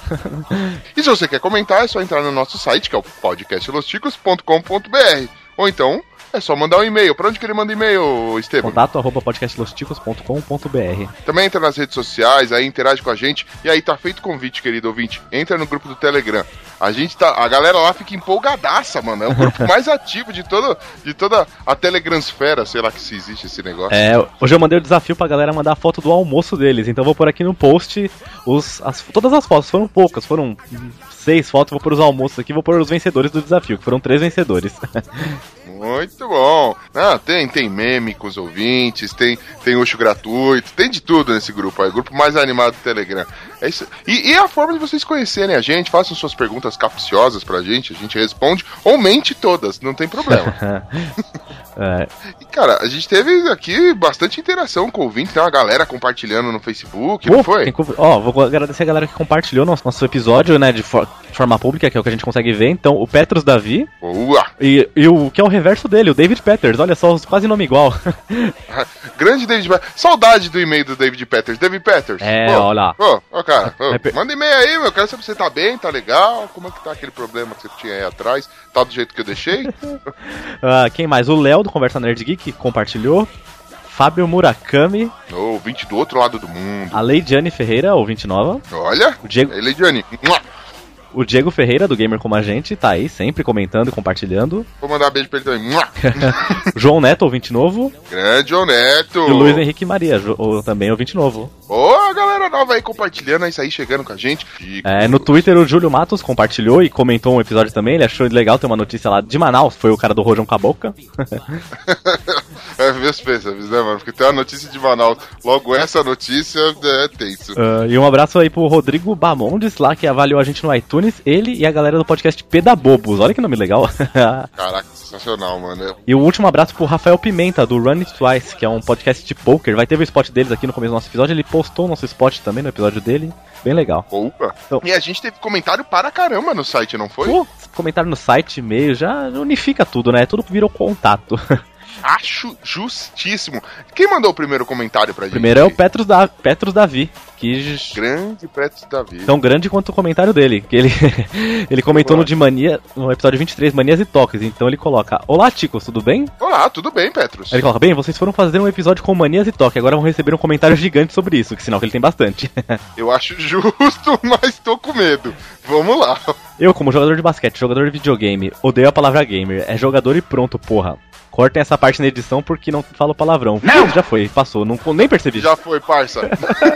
E se você quer comentar, é só entrar no nosso site, que é o podcastlosticos.com.br. Ou então, é só mandar um e-mail. Pra onde que ele manda e-mail, Esteban? Contato arroba podcastlosticos.com.br Também entra nas redes sociais, aí interage com a gente. E aí tá feito o convite, querido ouvinte. Entra no grupo do Telegram. A gente tá. A galera lá fica empolgadaça, mano. É o grupo <laughs> mais ativo de toda, de toda a Telegransfera, sei lá que se existe esse negócio. É, hoje eu mandei o desafio pra galera mandar a foto do almoço deles, então eu vou pôr aqui no post os, as- todas as fotos, foram poucas, foram seis fotos, vou pôr os almoços aqui, vou pôr os vencedores do desafio, que foram três vencedores. <laughs> Muito bom. Ah, tem, tem meme com os ouvintes, tem, tem luxo gratuito, tem de tudo nesse grupo. É o grupo mais animado do Telegram. É isso. E, e a forma de vocês conhecerem a gente, façam suas perguntas capciosas pra gente, a gente responde, ou mente todas, não tem problema. <laughs> É, E, cara, a gente teve aqui bastante interação com o ouvinte, tem uma galera compartilhando no Facebook, Pô, não foi? Ó, vou agradecer a galera que compartilhou nosso, nosso episódio, né, de, for- de forma pública, que é o que a gente consegue ver. Então, o Petros Davi. Boa! E, e o que é o reverso dele, o David Peters. Olha só, quase nome igual. <laughs> Grande David Peters. Saudade do e-mail do David Peters. David Peters. É, Pô, olha. Ô, ô, cara, ô, É pe- manda e-mail aí, meu. Quero saber se você tá bem, tá legal. Como é que tá aquele problema que você tinha aí atrás? Tá do jeito que eu deixei? <laughs> Ah, quem mais? O Léo do Conversa Nerd Geek compartilhou. Fábio Murakami, ouvinte do outro lado do mundo. a Leidiane Ferreira, ouvinte nova. Olha, o Diego, Ei, Leidiane. O Diego Ferreira, do Gamer Como a Gente, tá aí sempre comentando e compartilhando. Vou mandar um beijo pra ele também. <laughs> João Neto, ouvinte novo. Grande João Neto. E o Luiz Henrique Maria, jo- o- também ouvinte novo. Ô, a galera nova aí compartilhando, é isso aí chegando com a gente. E- É, no Twitter o Júlio Matos compartilhou e comentou um episódio também. Ele achou legal ter uma notícia lá de Manaus. Foi o cara do Rojão com a boca. <laughs> É, meus pêsames, né, mano? Porque tem a notícia de Manaus. Logo, essa notícia é tenso. Ah, e um abraço aí pro Rodrigo Bamondes, lá que avaliou a gente no iTunes, ele e a galera do podcast Pedabobos. Olha que nome legal. <laughs> Caraca, sensacional, mano. e o último abraço pro Rafael Pimenta, do Run It Twice, que é um podcast de poker. Vai ter o spot deles aqui no começo do nosso episódio. Ele postou o nosso spot também no episódio dele. Bem legal. Opa. E a gente teve comentário para caramba no site, não foi? Pô, comentário no site, e-mail, já unifica tudo, né? Tudo virou contato. <laughs> Acho justíssimo. Quem mandou o primeiro comentário pra gente? Primeiro é o Petros, da, Petros Davi, que Grande Preto Davi. tão grande quanto o comentário dele. Que ele, <laughs> ele comentou no de mania, no episódio 23, Manias e Toques. Então ele coloca: Olá, Ticos, tudo bem? Olá, tudo bem, Petros? Aí ele coloca: Bem, vocês foram fazer um episódio com Manias e Toques. Agora vão receber um comentário gigante sobre isso, que sinal que ele tem bastante. <laughs> Eu acho justo, <laughs> mas tô com medo. Vamos lá. Eu, como jogador de basquete, jogador de videogame, odeio a palavra gamer. É jogador e pronto, porra. Cortem essa parte na edição porque não falo palavrão. Não! Já foi, passou, não, nem percebi. Já foi, parça.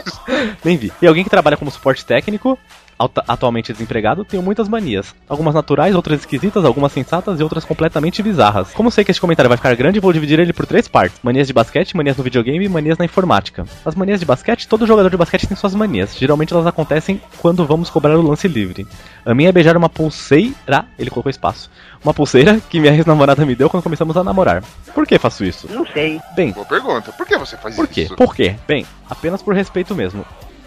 <laughs> Nem vi. E alguém que trabalha como suporte técnico, atualmente desempregado, tenho muitas manias. Algumas naturais, outras esquisitas, algumas sensatas e outras completamente bizarras. Como sei que este comentário vai ficar grande, vou dividir ele por três partes: manias de basquete, manias no videogame e manias na informática. As manias de basquete, todo jogador de basquete tem suas manias. Geralmente elas acontecem quando vamos cobrar o lance livre. A minha é beijar uma pulseira, ele colocou espaço. Uma pulseira que minha <laughs> ex-namorada me deu quando começamos a namorar. Por que faço isso? Não sei. Bem, Boa pergunta. Por que você faz por quê? isso? Por quê? Bem, apenas por respeito mesmo.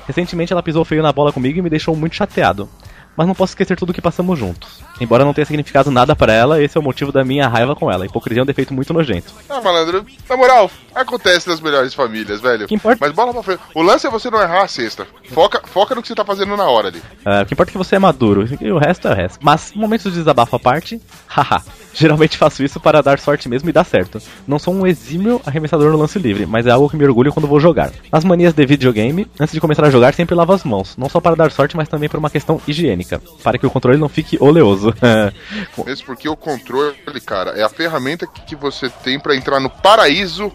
Recentemente ela pisou feio na bola comigo e me deixou muito chateado. Mas não posso esquecer tudo que passamos juntos. Embora não tenha significado nada para ela, esse é o motivo da minha raiva com ela. Hipocrisia é um defeito muito nojento. Ah, malandro, na moral, acontece nas melhores famílias, velho. Que importa? Mas bola pra frente. O lance é você não errar a cesta. Foca, foca no que você tá fazendo na hora ali. Ah, o que importa é que você é maduro, e o resto é o resto. Mas, momentos de desabafo à parte, <laughs> haha. Geralmente faço isso para dar sorte mesmo e dar certo. Não sou um exímio arremessador no lance livre, mas é algo que me orgulho quando vou jogar. As manias de videogame, antes de começar a jogar, sempre lavo as mãos. Não só para dar sorte, mas também por uma questão higiênica. Para que o controle não fique oleoso. <laughs> Mesmo porque o controle, cara, é a ferramenta que, você tem pra entrar no paraíso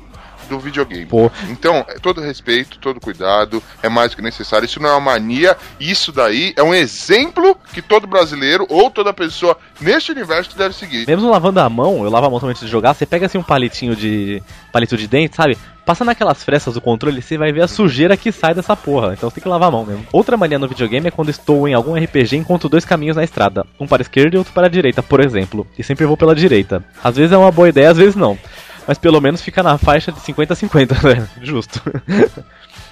do videogame. Pô. Então, é todo respeito, todo cuidado, é mais do que necessário. Isso não é uma mania, isso daí é um exemplo que todo brasileiro ou toda pessoa neste universo deve seguir. Mesmo lavando a mão, eu lavo a mão também antes de jogar, você pega assim um palitinho de. palito de dente, sabe? Passa naquelas frestas do controle, você vai ver a sujeira que sai dessa porra. Então você tem que lavar a mão mesmo. Outra mania no videogame é quando estou em algum RPG e encontro dois caminhos na estrada. Um para a esquerda e outro para a direita, por exemplo. E sempre vou pela direita. Às vezes é uma boa ideia, às vezes não. Mas pelo menos fica na faixa de 50 a 50, né? Justo.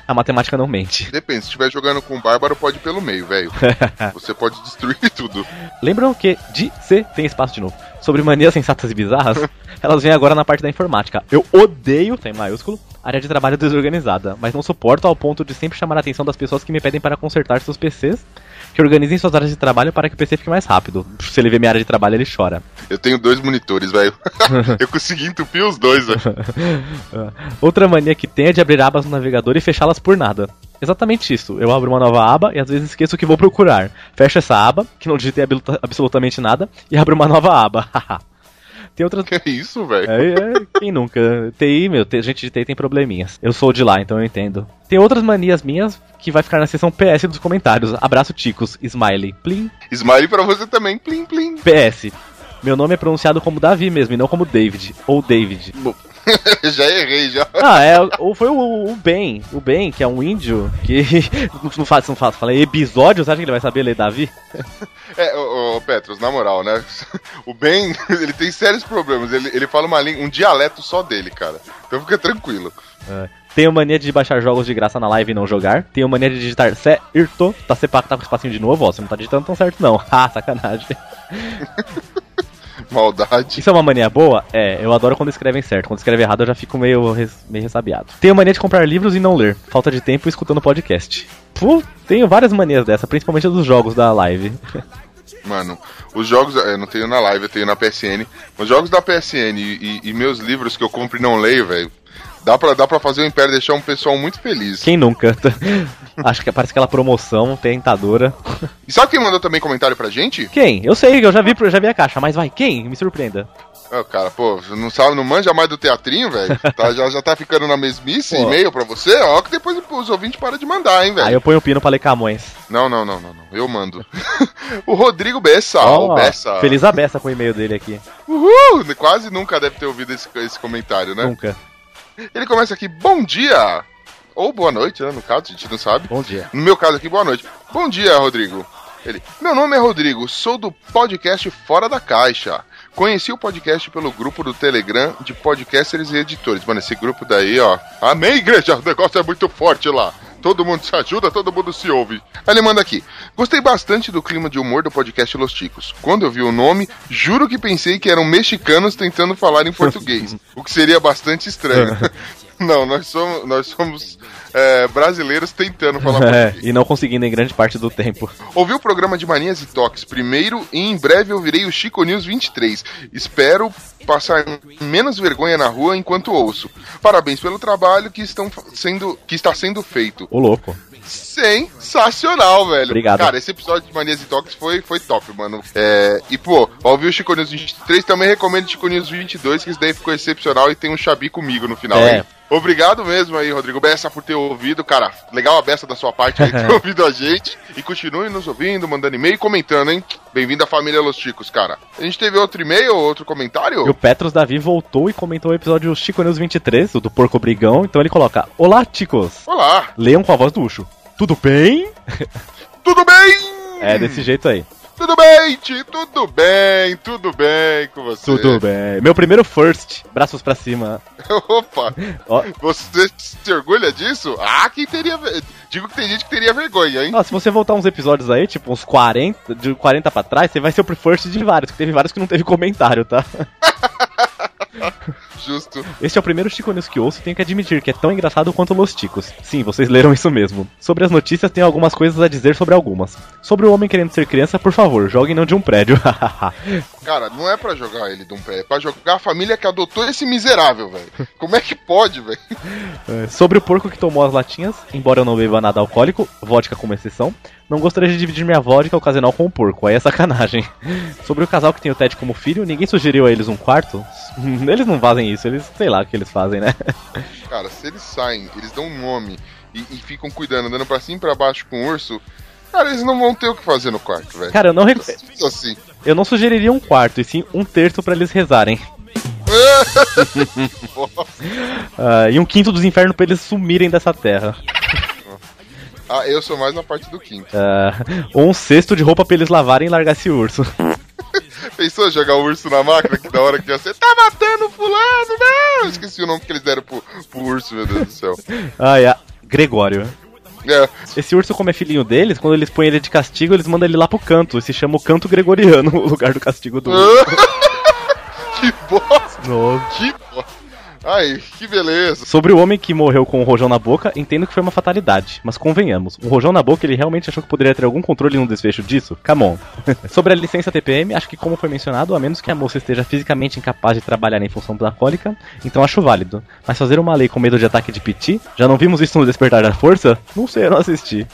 a matemática não mente. Depende, se estiver jogando com o Bárbaro, pode ir pelo meio, velho. <laughs> Você pode destruir tudo. Lembram que de C tem espaço de novo. Sobre manias sensatas e bizarras, <laughs> elas vêm agora na parte da informática. Eu odeio, tem maiúsculo, área de trabalho desorganizada, mas não suporto ao ponto de sempre chamar a atenção das pessoas que me pedem para consertar seus PCs, que organizem suas áreas de trabalho para que o PC fique mais rápido. Se ele vê minha área de trabalho, ele chora. Eu tenho dois monitores, velho. <laughs> Eu consegui entupir os dois, velho. <laughs> Outra mania que tem é de abrir abas no navegador e fechá-las por nada. Exatamente isso. Eu abro uma nova aba e às vezes esqueço o que vou procurar. Fecho essa aba, que não digitei absolutamente nada, e abro uma nova aba. <laughs> tem outras. Que isso, velho? É, é, quem nunca? TI, meu, te- gente de TI tem probleminhas. Eu sou de lá, então eu entendo. Tem outras manias minhas que vai ficar na seção PS dos comentários. Abraço, Ticos. Smiley. Plim. Smiley pra você também, plim, plim. PS. Meu nome é pronunciado como Davi mesmo, e não como David. Ou David. <laughs> já errei, já. Ah, é, ou foi o, o Ben, o Ben, que é um índio, que <laughs> não faz, não faz, fala episódio, você acha que ele vai saber ler Davi? É, ô, ô, Petros, na moral, né? <laughs> O Ben, ele tem sérios problemas. Ele, ele fala uma língua, um dialeto só dele, cara. Então fica tranquilo. É. Tenho mania de baixar jogos de graça na live e não jogar. Tenho mania de digitar certo. Tá sepacado, tá com espacinho de novo, ó. Você não tá digitando tão certo, não. Ah, sacanagem. <laughs> Maldade. Isso é uma mania boa? É, eu adoro quando escrevem certo. Quando escreve errado, eu já fico meio, res- meio ressabiado. Tenho mania de comprar livros e não ler. Falta de tempo escutando podcast. Pô, tenho várias manias dessa, principalmente dos jogos da live. <laughs> Mano, os jogos, eu não tenho na live, eu tenho na PSN. Os jogos da PSN e, e- e meus livros que eu compro e não leio, velho. Dá pra, dá pra fazer o Império deixar um pessoal muito feliz. Quem nunca? <laughs> Acho que parece aquela promoção tentadora. E sabe quem mandou também comentário pra gente? Quem? Eu sei, eu já vi, eu já vi a caixa, mas vai, quem? Me surpreenda. Ah, cara, pô, não sabe, não manja mais do teatrinho, velho? Tá, já, já tá ficando na mesmice, Pô. e-mail pra você? Ó, que depois os ouvintes param de mandar, hein, velho? Aí eu ponho o pino pra ler Camões. Não, não, não, não, não. Eu mando. <laughs> o Rodrigo Bessa, Ó, o Bessa. Feliz a beça com o e-mail dele aqui. Uhul! Quase nunca deve ter ouvido esse, esse comentário, né? Nunca. Ele começa aqui, bom dia! Ou boa noite, né? No caso, a gente não sabe. Bom dia. No meu caso aqui, boa noite. Bom dia, Rodrigo. Ele, meu nome é Rodrigo, sou do podcast Fora da Caixa. Conheci o podcast pelo grupo do Telegram de podcasters e editores. Mano, esse grupo daí, ó. Amém, igreja! O negócio é muito forte lá. Todo mundo se ajuda, todo mundo se ouve. Aí ele manda aqui. Gostei bastante do clima de humor do podcast Los Ticos. Quando eu vi o nome, juro que pensei que eram mexicanos tentando falar em português. <laughs> o que seria bastante estranho. <laughs> Não, nós somos, nós somos é, brasileiros tentando falar <laughs> É, português. e não conseguindo em grande parte do tempo. Ouvi o programa de Manias e Toques primeiro e em breve eu virei o Chico News 23. Espero passar menos vergonha na rua enquanto ouço. Parabéns pelo trabalho que, estão sendo, que está sendo feito. Ô louco. Sensacional, velho. Obrigado. Cara, esse episódio de Manias e Toques foi, foi top, mano. É, e, pô, pra ouvir o Chico News 23, também recomendo o Chico News 22, que isso daí ficou excepcional e tem um chabi comigo no final, É. hein? Obrigado mesmo aí, Rodrigo Bessa, por ter ouvido, cara. Legal a beça da sua parte aí, ter <laughs> ouvido a gente. E continue nos ouvindo, mandando e-mail e comentando, hein? Bem-vindo à família Los Chicos, cara. A gente teve outro e-mail, outro comentário? E o Petros Davi voltou e comentou o episódio Chico News 23, o do Porco Brigão. Então ele coloca: Olá, ticos! Olá! Leiam com a voz do Ucho. Tudo bem? Tudo bem? É desse jeito aí. Tudo bem, Ti? Tudo bem, tudo bem com você? Tudo bem. Meu primeiro first, braços pra cima. <laughs> Opa! Ó. Você se orgulha disso? Ah, quem teria. Digo que tem gente que teria vergonha, hein? Ó, se você voltar uns episódios aí, tipo uns 40, de 40 pra trás, você vai ser o first de vários, que teve vários que não teve comentário, tá? <laughs> <laughs> Justo. Este é o primeiro Chico News que ouço e tenho que admitir que é tão engraçado quanto Los Ticos. Sim, vocês leram isso mesmo. Sobre as notícias, tenho algumas coisas a dizer sobre algumas. Sobre o homem querendo ser criança, por favor, joguem não de um prédio. <laughs> Cara, não é pra jogar ele de um pé, é pra jogar a família que adotou esse miserável, velho. Como é que pode, velho? <laughs> É, Sobre o porco que tomou as latinhas, embora eu não beba nada alcoólico, vodka como exceção, não gostaria de dividir minha vodka ocasional com o porco, aí é sacanagem. <laughs> Sobre o casal que tem o Ted como filho, ninguém sugeriu a eles um quarto? <laughs> Eles não fazem isso, eles sei lá o que eles fazem, né? Cara, se eles saem, eles dão um nome e, e ficam cuidando, andando pra cima e pra baixo com o urso, cara, eles não vão ter o que fazer no quarto, velho. Cara, eu não, rec- assim. eu não sugeriria um quarto, e sim um terço pra eles rezarem. <laughs> Ah, e um quinto dos infernos pra eles sumirem dessa terra. ah, eu sou mais na parte do quinto. Ah, ou um cesto de roupa pra eles lavarem e largar esse urso. <laughs> Pensou jogar o urso na máquina? Que da hora que ia ser. Tá matando fulano, não! Esqueci o nome que eles deram pro, pro urso, meu Deus do céu. Ah, é. Gregório. É. Esse urso, como é filhinho deles, quando eles põem ele de castigo, eles mandam ele lá pro canto. E se chama o canto gregoriano, <laughs> o lugar do castigo do urso. <laughs> que bosta! Nossa. Que bosta! Ai, que beleza! Sobre o homem que morreu com um rojão na boca, entendo que foi uma fatalidade. Mas convenhamos, um rojão na boca ele realmente achou que poderia ter algum controle no desfecho disso? Come on. <laughs> Sobre a licença TPM, acho que como foi mencionado, a menos que a moça esteja fisicamente incapaz de trabalhar em função da cólica, então acho válido. Mas fazer uma lei com medo de ataque de piti? Já não vimos isso no Despertar da Força? Não sei, eu não assisti.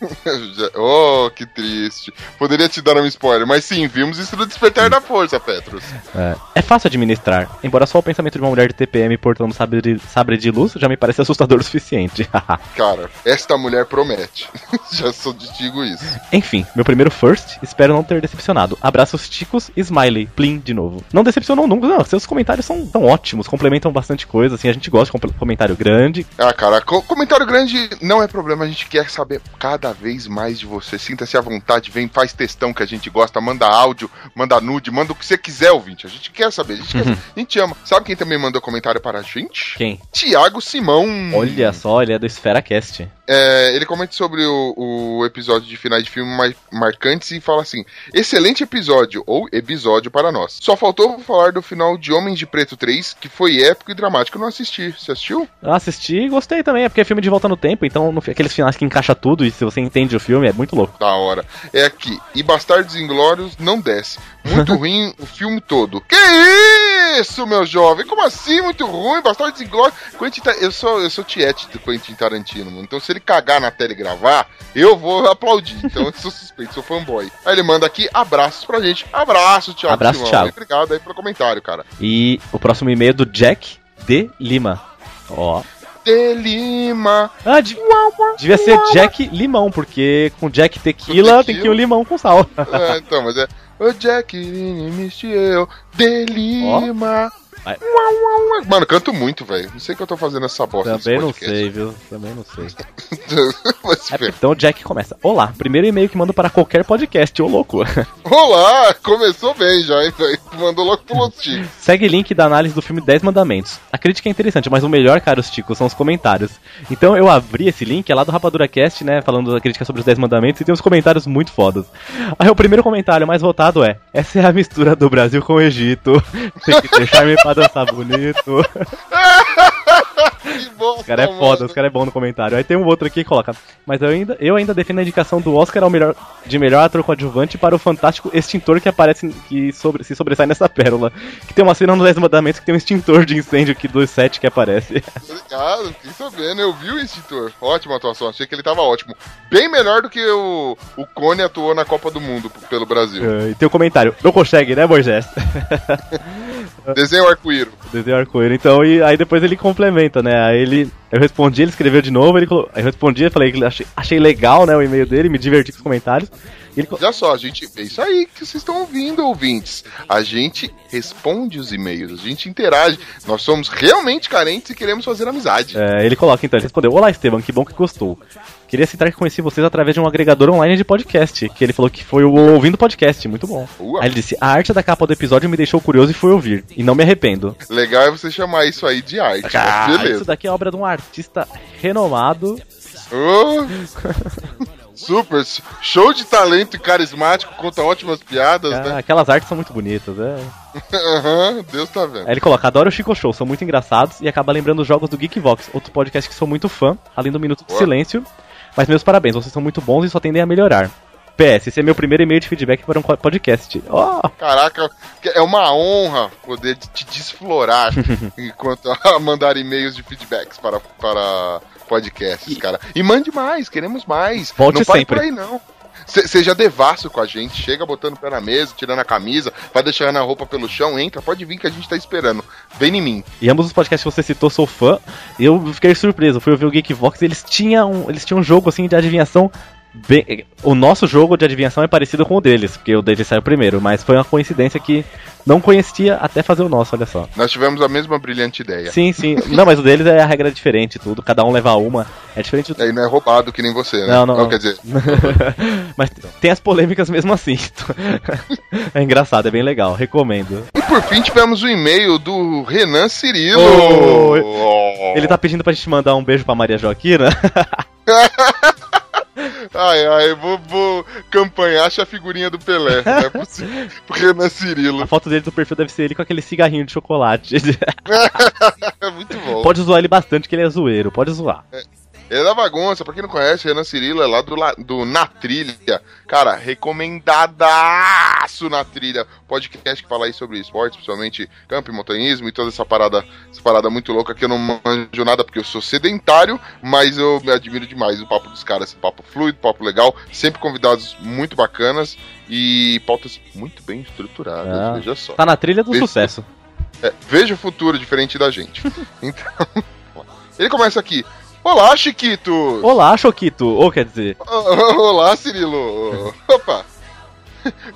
<laughs> Oh, que triste. Poderia te dar um spoiler, mas sim, vimos isso no Despertar da Força, Petros. É, é fácil administrar, embora só o pensamento de uma mulher de TPM portando sabre de, sabre de luz já me parece assustador o suficiente. <laughs> Cara, esta mulher promete. <laughs> Já só te digo isso. Enfim, meu primeiro first, espero não ter decepcionado. Abraços ticos e smiley, plim de novo. Não decepcionou nunca, não, seus comentários são tão ótimos, complementam bastante coisa, assim, a gente gosta de comentário grande. Ah, cara, co- comentário grande não é problema, a gente quer saber cada vez mais de você. Sinta-se à vontade, vem, faz textão que a gente gosta, manda áudio, manda nude, manda o que você quiser, ouvinte. A gente quer saber, a gente, quer saber. a gente ama. Sabe quem também mandou comentário para a gente? Quem? Tiago Simão. Olha só, ele é do Esfera Cast. É, ele comenta sobre o, o episódio de finais de filme mar- marcantes e fala assim: excelente episódio, ou episódio para nós. Só faltou falar do final de Homens de Preto 3, que foi épico e dramático. Eu não assisti. Você assistiu? Eu assisti e gostei também, é porque é filme de volta no tempo, então no, aqueles finais que encaixa tudo e se você entende o filme é muito louco. Da hora. É aqui. E Bastardos Inglórios não desce. Muito <laughs> ruim o filme todo. Que isso, meu jovem? Como assim? Muito ruim? Bastardos Inglórios. Quentin eu sou eu sou tiete do Quentin Tarantino, mano. Então se ele cagar na tela e gravar, eu vou aplaudir. Então eu sou suspeito, sou fanboy. Aí ele manda aqui abraços pra gente. Abraço, Thiago. Abraço, Simão. Thiago. Obrigado aí pelo comentário, cara. E o próximo e-mail é do Jack de Lima. Ó. De Lima. Ah, de- devia ser Jack Limão, porque com Jack tequila, tem que ir o limão com sal. É, então, mas é. O Jack Mistiel de Lima. Mano, canto muito, velho. Não sei o que eu tô fazendo essa bosta Também não sei, viu? Também não sei. <laughs> É, então o Jack começa. Olá, primeiro e-mail que mando para qualquer podcast, ô louco. <laughs> Olá! Começou bem já, hein, velho? Mandou logo pro Lostico. Segue link da análise do filme 10 Mandamentos. A crítica é interessante, mas o melhor, caros Ticos, são os comentários. Então eu abri esse link, é lá do Rapadura Cast, né, falando da crítica sobre os 10 Mandamentos, e tem uns comentários muito fodas. Aí o primeiro comentário mais votado é: Essa é a mistura do Brasil com o Egito. <laughs> Tem que ter charme pra dançar bonito. <laughs> <laughs> Os cara é foda, os cara é bom no comentário. Aí tem um outro aqui que coloca. Mas eu ainda, eu ainda defendo a indicação do Oscar ao melhor, de melhor ator coadjuvante para o fantástico extintor que aparece, que sobre, se sobressai nessa pérola. Que tem uma cena no 10 Mandamentos que tem um extintor de incêndio aqui dos sete que aparece. Obrigado, fiquei sabendo. Eu vi o extintor. Ótima atuação, achei que ele tava ótimo. Bem melhor do que o, o Cone atuou na Copa do Mundo pelo Brasil. É, e tem um comentário. Não consegue, né, Moisés? <laughs> Desenho arco-íro. Desenho arco-íris. Então, e aí depois ele complementa, né? Aí ele. Eu respondi, ele escreveu de novo, ele colo... eu respondi, eu falei que achei, achei legal, né, o e-mail dele, me diverti com os comentários. Ele Olha só, a gente. É isso aí que vocês estão ouvindo, ouvintes. A gente responde os e-mails, a gente interage. Nós somos realmente carentes e queremos fazer amizade. É, ele coloca então, ele respondeu: Olá Esteban, que bom que gostou. Queria citar que conheci vocês através de um agregador online de podcast, que ele falou que foi o ouvindo podcast, muito bom. Aí ele disse: A arte da capa do episódio me deixou curioso e fui ouvir, e não me arrependo. Legal é você chamar isso aí de arte. Ah, beleza. isso daqui é obra de um artista renomado. Ô, <laughs> Super, show de talento e carismático, conta ótimas piadas, Ah, né? aquelas artes são muito bonitas, é. Aham, Deus tá vendo. Aí ele coloca, adoro o Chico Show, são muito engraçados e acaba lembrando os jogos do Geekvox, outro podcast que sou muito fã, além do Minuto de Boa. Silêncio. Mas meus parabéns, vocês são muito bons e só tendem a melhorar. PS, esse é meu primeiro e-mail de feedback para um podcast. Ó, Caraca, é uma honra poder te desflorar <laughs> enquanto a mandar e-mails de feedbacks para, para podcasts, cara. E mande mais, queremos mais. Volte não pare sempre. por aí, não. Se- seja devasso com a gente, chega botando o pé na mesa, tirando a camisa, vai deixando a roupa pelo chão, entra, pode vir que a gente tá esperando. Vem em mim. E ambos os podcasts que você citou, sou fã. Eu fiquei surpreso. Fui ouvir o Geekvox e eles tinham, eles tinham um jogo assim de adivinhação. Bem, o nosso jogo de adivinhação é parecido com o deles, porque o deles saiu primeiro, mas foi uma coincidência que não conhecia até fazer o nosso, olha só. Nós tivemos a mesma brilhante ideia. Sim, sim. <laughs> Não, mas o deles é a regra diferente, tudo. Cada um leva uma. É diferente do. Aí não é roubado que nem você, né? Não, não, não. Quer dizer, <laughs> mas tem as polêmicas mesmo assim. <laughs> é engraçado, é bem legal. Recomendo. E por fim tivemos o e-mail do Renan Cirilo. Oh, Ele tá pedindo pra gente mandar um beijo pra Maria Joaquina. Ai, ai, vou, vou campanhar, acha a figurinha do Pelé. Não é possível. <laughs> Pro Renan Cirilo. A foto dele do perfil deve ser ele com aquele cigarrinho de chocolate. <laughs> É muito bom. pode zoar ele bastante, que ele é zoeiro. Pode zoar. Ele é da bagunça, pra quem não conhece, Renan Cirilo é lá do, do Na Trilha. Cara, recomendadaço na trilha. Podcast que fala aí sobre esportes, principalmente campo e montanhismo e toda essa parada, essa parada muito louca que eu não manjo nada porque eu sou sedentário, mas eu me admiro demais o papo dos caras. Papo fluido, papo legal, sempre convidados muito bacanas e pautas muito bem estruturadas, Ah, veja só. Tá na trilha do sucesso. É, veja o futuro diferente da gente. <laughs> Então, <laughs> ele começa aqui. Olá, Chiquito! Olá, Choquito. Ou quer dizer, Olá, Cirilo! Opa!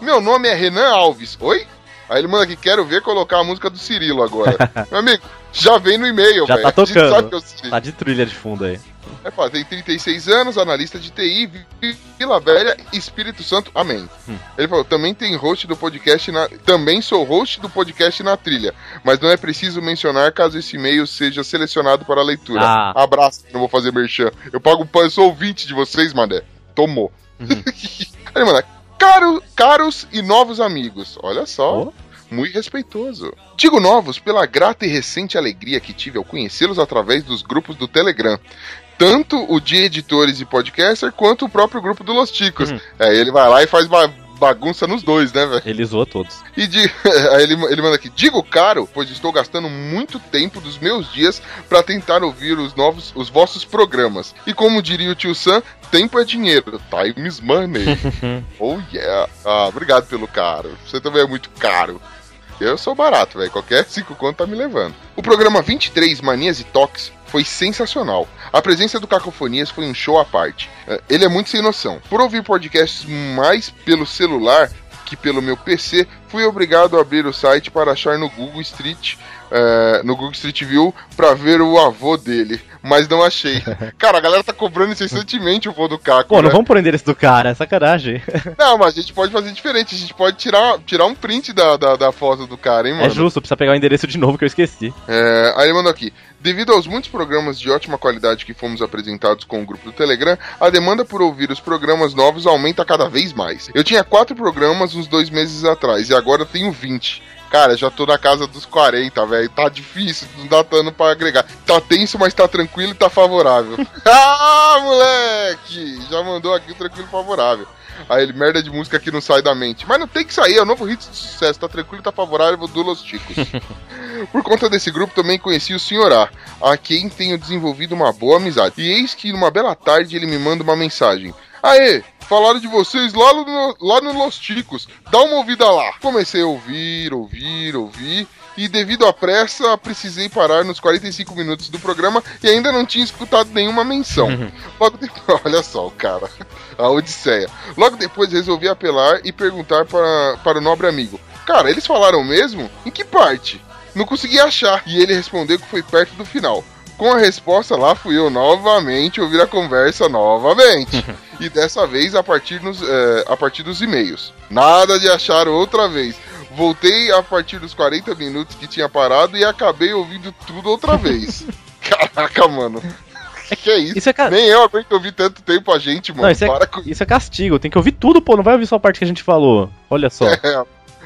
Meu nome é Renan Alves. Oi? Aí ele manda aqui, quero ver colocar a música do Cirilo agora. <laughs> Meu amigo, já vem no e-mail, já velho. tá A tocando. Tá de trilha de fundo aí. É, pá, tem 36 anos, analista de TI, Vi- Vila Velha, Espírito Santo, amém. Hum. Ele falou, também tem host do podcast na... Também sou host do podcast na trilha, mas não é preciso mencionar caso esse e-mail seja selecionado para leitura. Ah. Abraço, não vou fazer merchan. Eu pago, eu sou ouvinte de vocês, mané. Tomou. Uhum. <laughs> Ele manda, caro, caros e novos amigos. Olha só. Muito respeitoso. Digo novos pela grata e recente alegria que tive ao conhecê-los através dos grupos do Telegram. Tanto o de editores e podcaster, quanto o próprio grupo do Los Ticos. É, ele vai lá e faz ba- bagunça nos dois, né, velho? Ele zoou todos. E de... <laughs> ele, ele manda aqui: Digo caro, pois estou gastando muito tempo dos meus dias para tentar ouvir os novos, os vossos programas. E como diria o tio Sam, tempo é dinheiro. Time is money. <laughs> oh yeah. Ah, obrigado pelo caro. Você também é muito caro. Eu sou barato, velho. Qualquer cinco conto tá me levando. O programa 23, Manias e Toques, foi sensacional. A presença do Cacofonias foi um show à parte. Eh, Ele é muito sem noção. Por ouvir podcasts mais pelo celular que pelo meu PC, fui obrigado a abrir o site para achar no Google Street, é, no Google Street View, pra ver o avô dele, mas não achei. <laughs> Cara, a galera tá cobrando incessantemente o vô do Caco. Pô, não né? vamos pôr o endereço do cara, é sacanagem. <laughs> Não, mas a gente pode fazer diferente. A gente pode tirar, tirar um print da, da, da foto do cara, hein, mano? É justo, precisa pegar o endereço de novo que eu esqueci. É, aí ele mandou aqui. Devido aos muitos programas de ótima qualidade que fomos apresentados com o grupo do Telegram, a demanda por ouvir os programas novos aumenta cada vez mais. Eu tinha quatro programas uns dois meses atrás e agora tenho 20. Cara, já tô na casa dos 40, velho. Tá difícil, não dá dano pra agregar. Tá tenso, mas tá tranquilo e tá favorável. <laughs> ah, moleque! Já mandou aqui o tranquilo e favorável. Aí ele, merda de música que não sai da mente. Mas não tem que sair, é o novo hit de sucesso. Tá tranquilo e tá favorável do Los Chicos. <laughs> Por conta desse grupo também conheci o Sr. A, a quem tenho desenvolvido uma boa amizade. E eis que numa bela tarde ele me manda uma mensagem. Aê, falaram de vocês lá no, lá no Los Ticos. Dá uma ouvida lá. Comecei a ouvir, ouvir, ouvir. E devido à pressa, precisei parar nos 45 minutos do programa e ainda não tinha escutado nenhuma menção. Logo depois, <laughs> olha só o cara, a Odisseia. Logo depois resolvi apelar e perguntar para, para o nobre amigo: Cara, eles falaram mesmo? Em que parte? Não consegui achar. E ele respondeu que foi perto do final. Com a resposta lá fui eu novamente ouvir a conversa novamente. <laughs> e dessa vez a partir, nos, eh, a partir dos e-mails. Nada de achar outra vez. Voltei a partir dos 40 minutos que tinha parado e acabei ouvindo tudo outra vez. <laughs> Caraca, mano. Que que é isso? Isso é ca- Nem eu aguento ouvir tanto tempo a gente, mano. Não, isso é, com isso é castigo, tem que ouvir tudo, pô, não vai ouvir só a parte que a gente falou. Olha só. <laughs> É,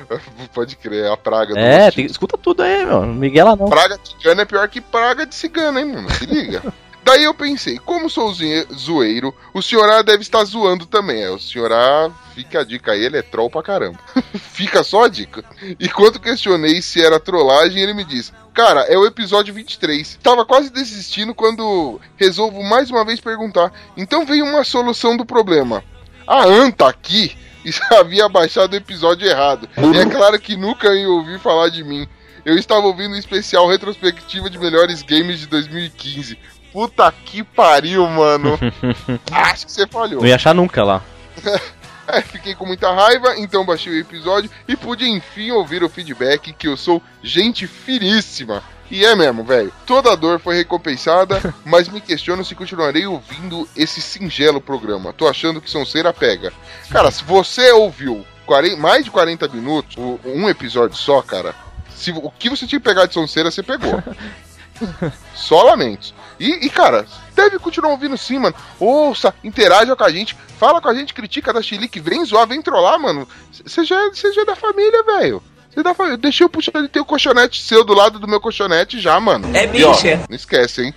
<laughs> pode crer, é a praga do É, tem- escuta tudo aí, meu. Não Miguela não. Praga de cigano é pior que praga de cigano, hein, mano? Se liga. <laughs> Daí eu pensei, como sou zoeiro, o senhor A deve estar zoando também. É, o senhor A, fica a dica aí, ele é troll pra caramba. <laughs> fica só a dica. E quando questionei se era trollagem, ele me disse, cara, é o episódio 23. Tava quase desistindo quando resolvo mais uma vez perguntar. Então veio uma solução do problema. A An tá aqui <laughs> já havia baixado o episódio errado. E é claro que nunca ia ouvir falar de mim. Eu estava ouvindo um especial retrospectiva de melhores games de 2015. Puta que pariu, mano. <laughs> Acho que você falhou. Não ia achar nunca lá. <laughs> É, fiquei com muita raiva, então baixei o episódio e pude enfim ouvir o feedback que eu sou gente finíssima. E é mesmo, velho. Toda dor foi recompensada, <laughs> mas me questiono se continuarei ouvindo esse singelo programa. Tô achando que Sonseira pega. Cara, se você ouviu 40 mais de 40 minutos, um episódio só, cara, se, o que você tinha que pegar de Sonseira, você pegou. <laughs> Só lamentos. E, e, cara, deve continuar ouvindo sim, mano. Ouça, interaja com a gente, fala com a gente, critica da Chilique, vem zoar, vem trollar, mano. Você já, você já é da família, velho. Você é da família. Deixa eu puxar ele ter o colchonete seu do lado do meu colchonete já, mano. É E, ó, bicha. não esquece, hein?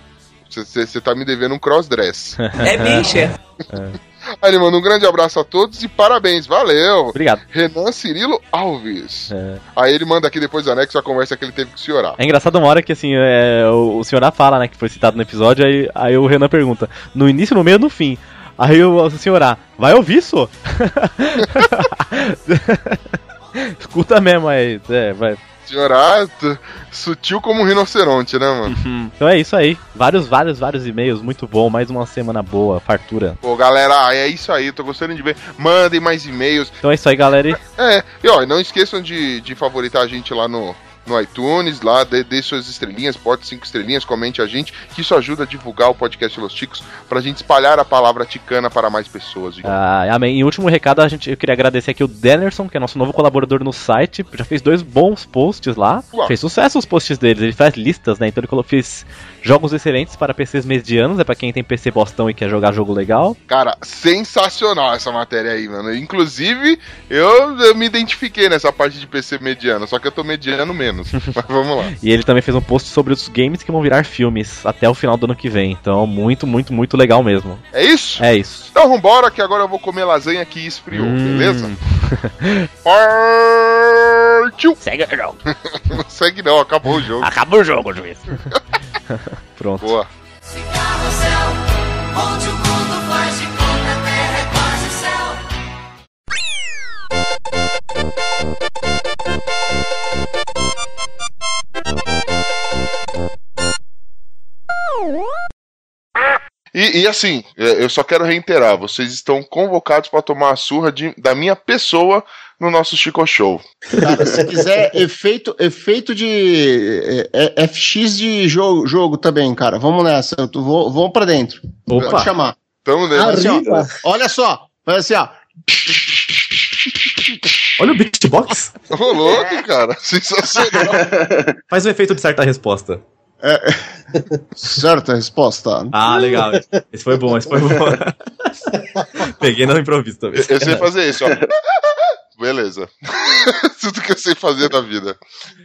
Você tá me devendo um crossdress. <laughs> É bicha. <laughs> Aí ele manda um grande abraço a todos e parabéns, valeu. Obrigado. Renan Cirilo Alves. Aí ele manda aqui depois do anexo a conversa que ele teve que se orar. É engraçado uma hora que assim, é, o, o senhor A fala, né, que foi citado no episódio, aí, aí o Renan pergunta, no início, no meio no fim? Aí o, o senhor A, vai ouvir isso? <laughs> <laughs> Escuta mesmo aí, é, vai. Senhora, t- sutil como um rinoceronte, né, mano? <laughs> Então é isso aí. Vários, vários, vários e-mails, muito bom. Mais uma semana boa, fartura. Pô, galera, é isso aí, tô gostando de ver. Mandem mais e-mails. Então é isso aí, galera. É, e ó, não esqueçam de, de favoritar a gente lá no, no iTunes, lá, dê, dê suas estrelinhas, bote cinco estrelinhas, comente a gente, que isso ajuda a divulgar o podcast Los Ticos, pra gente espalhar a palavra ticana para mais pessoas. Ah, amém. E último recado, a gente, eu queria agradecer aqui o Dennerson, que é nosso novo colaborador no site. Já fez dois bons posts lá. Uau. Fez sucesso os posts deles. Ele faz listas, né? Então ele fez jogos excelentes para PCs medianos. É pra quem tem PC bostão e quer jogar jogo legal. Cara, sensacional essa matéria aí, mano. Inclusive, eu, eu me identifiquei nessa parte de PC mediano, só que eu tô mediano menos. <laughs> Mas vamos lá. E ele também fez um post sobre os games que vão virar filmes até o final do ano que vem. Então, muito, muito, muito legal mesmo. É isso? É isso. Então vambora, que agora eu vou comer lasanha que esfriou, Hum. beleza? <laughs> Partiu! <laughs> Segue o jogo. não segue não, acabou o jogo. Acabou o jogo, juiz. Pronto. Boa. Onde o E, E, assim, é, eu só quero reiterar: vocês estão convocados para tomar a surra de- da minha pessoa no nosso Chico Show. Cara, se quiser efeito, efeito de é, é, FX de jogo, jogo também, cara. Vamos nessa. Eu tô- vou, vamos pra dentro. Opa. Pode chamar. Tamo Faz assim, ó. Olha só. Faz assim, ó. Olha o beatbox. <laughs> Ô, louco, cara. Sensacional. <laughs> Faz o efeito de certa resposta. Certa resposta. Ah, legal. Esse foi bom, esse foi bom. <laughs> Peguei no improviso também. Eu, eu sei fazer isso, ó. Beleza. Tudo que eu sei fazer da vida.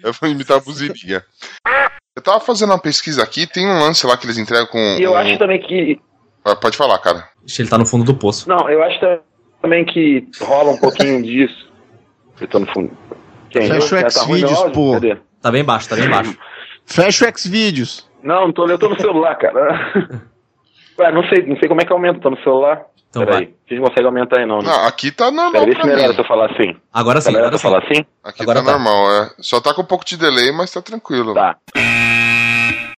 Eu vou imitar a buzininha. Eu tava fazendo uma pesquisa aqui, tem um lance lá que eles entregam com. E eu um- acho também que. Ah, Pode falar, cara. Ele tá no fundo do poço. Não, eu acho também que rola um pouquinho disso. Eu tô no fundo. Quem? Fecha o? Tá Xvideos, áudio? pô. Cadê? Tá bem baixo, tá bem baixo. <laughs> Fecha o Xvideos. Não, não tô, eu tô no celular, cara. <laughs> Ué, não sei, não sei como é que aumenta, tô no celular. Então Peraí, vocês não conseguem aumentar aí não, né? Não, aqui tá normal. Peraí, pra melhora mim. se eu falar assim. Agora sim, Melhora agora se eu falar assim? Aqui Agora tá, tá. normal, é. Só tá com um pouco de delay, mas tá tranquilo. Tá.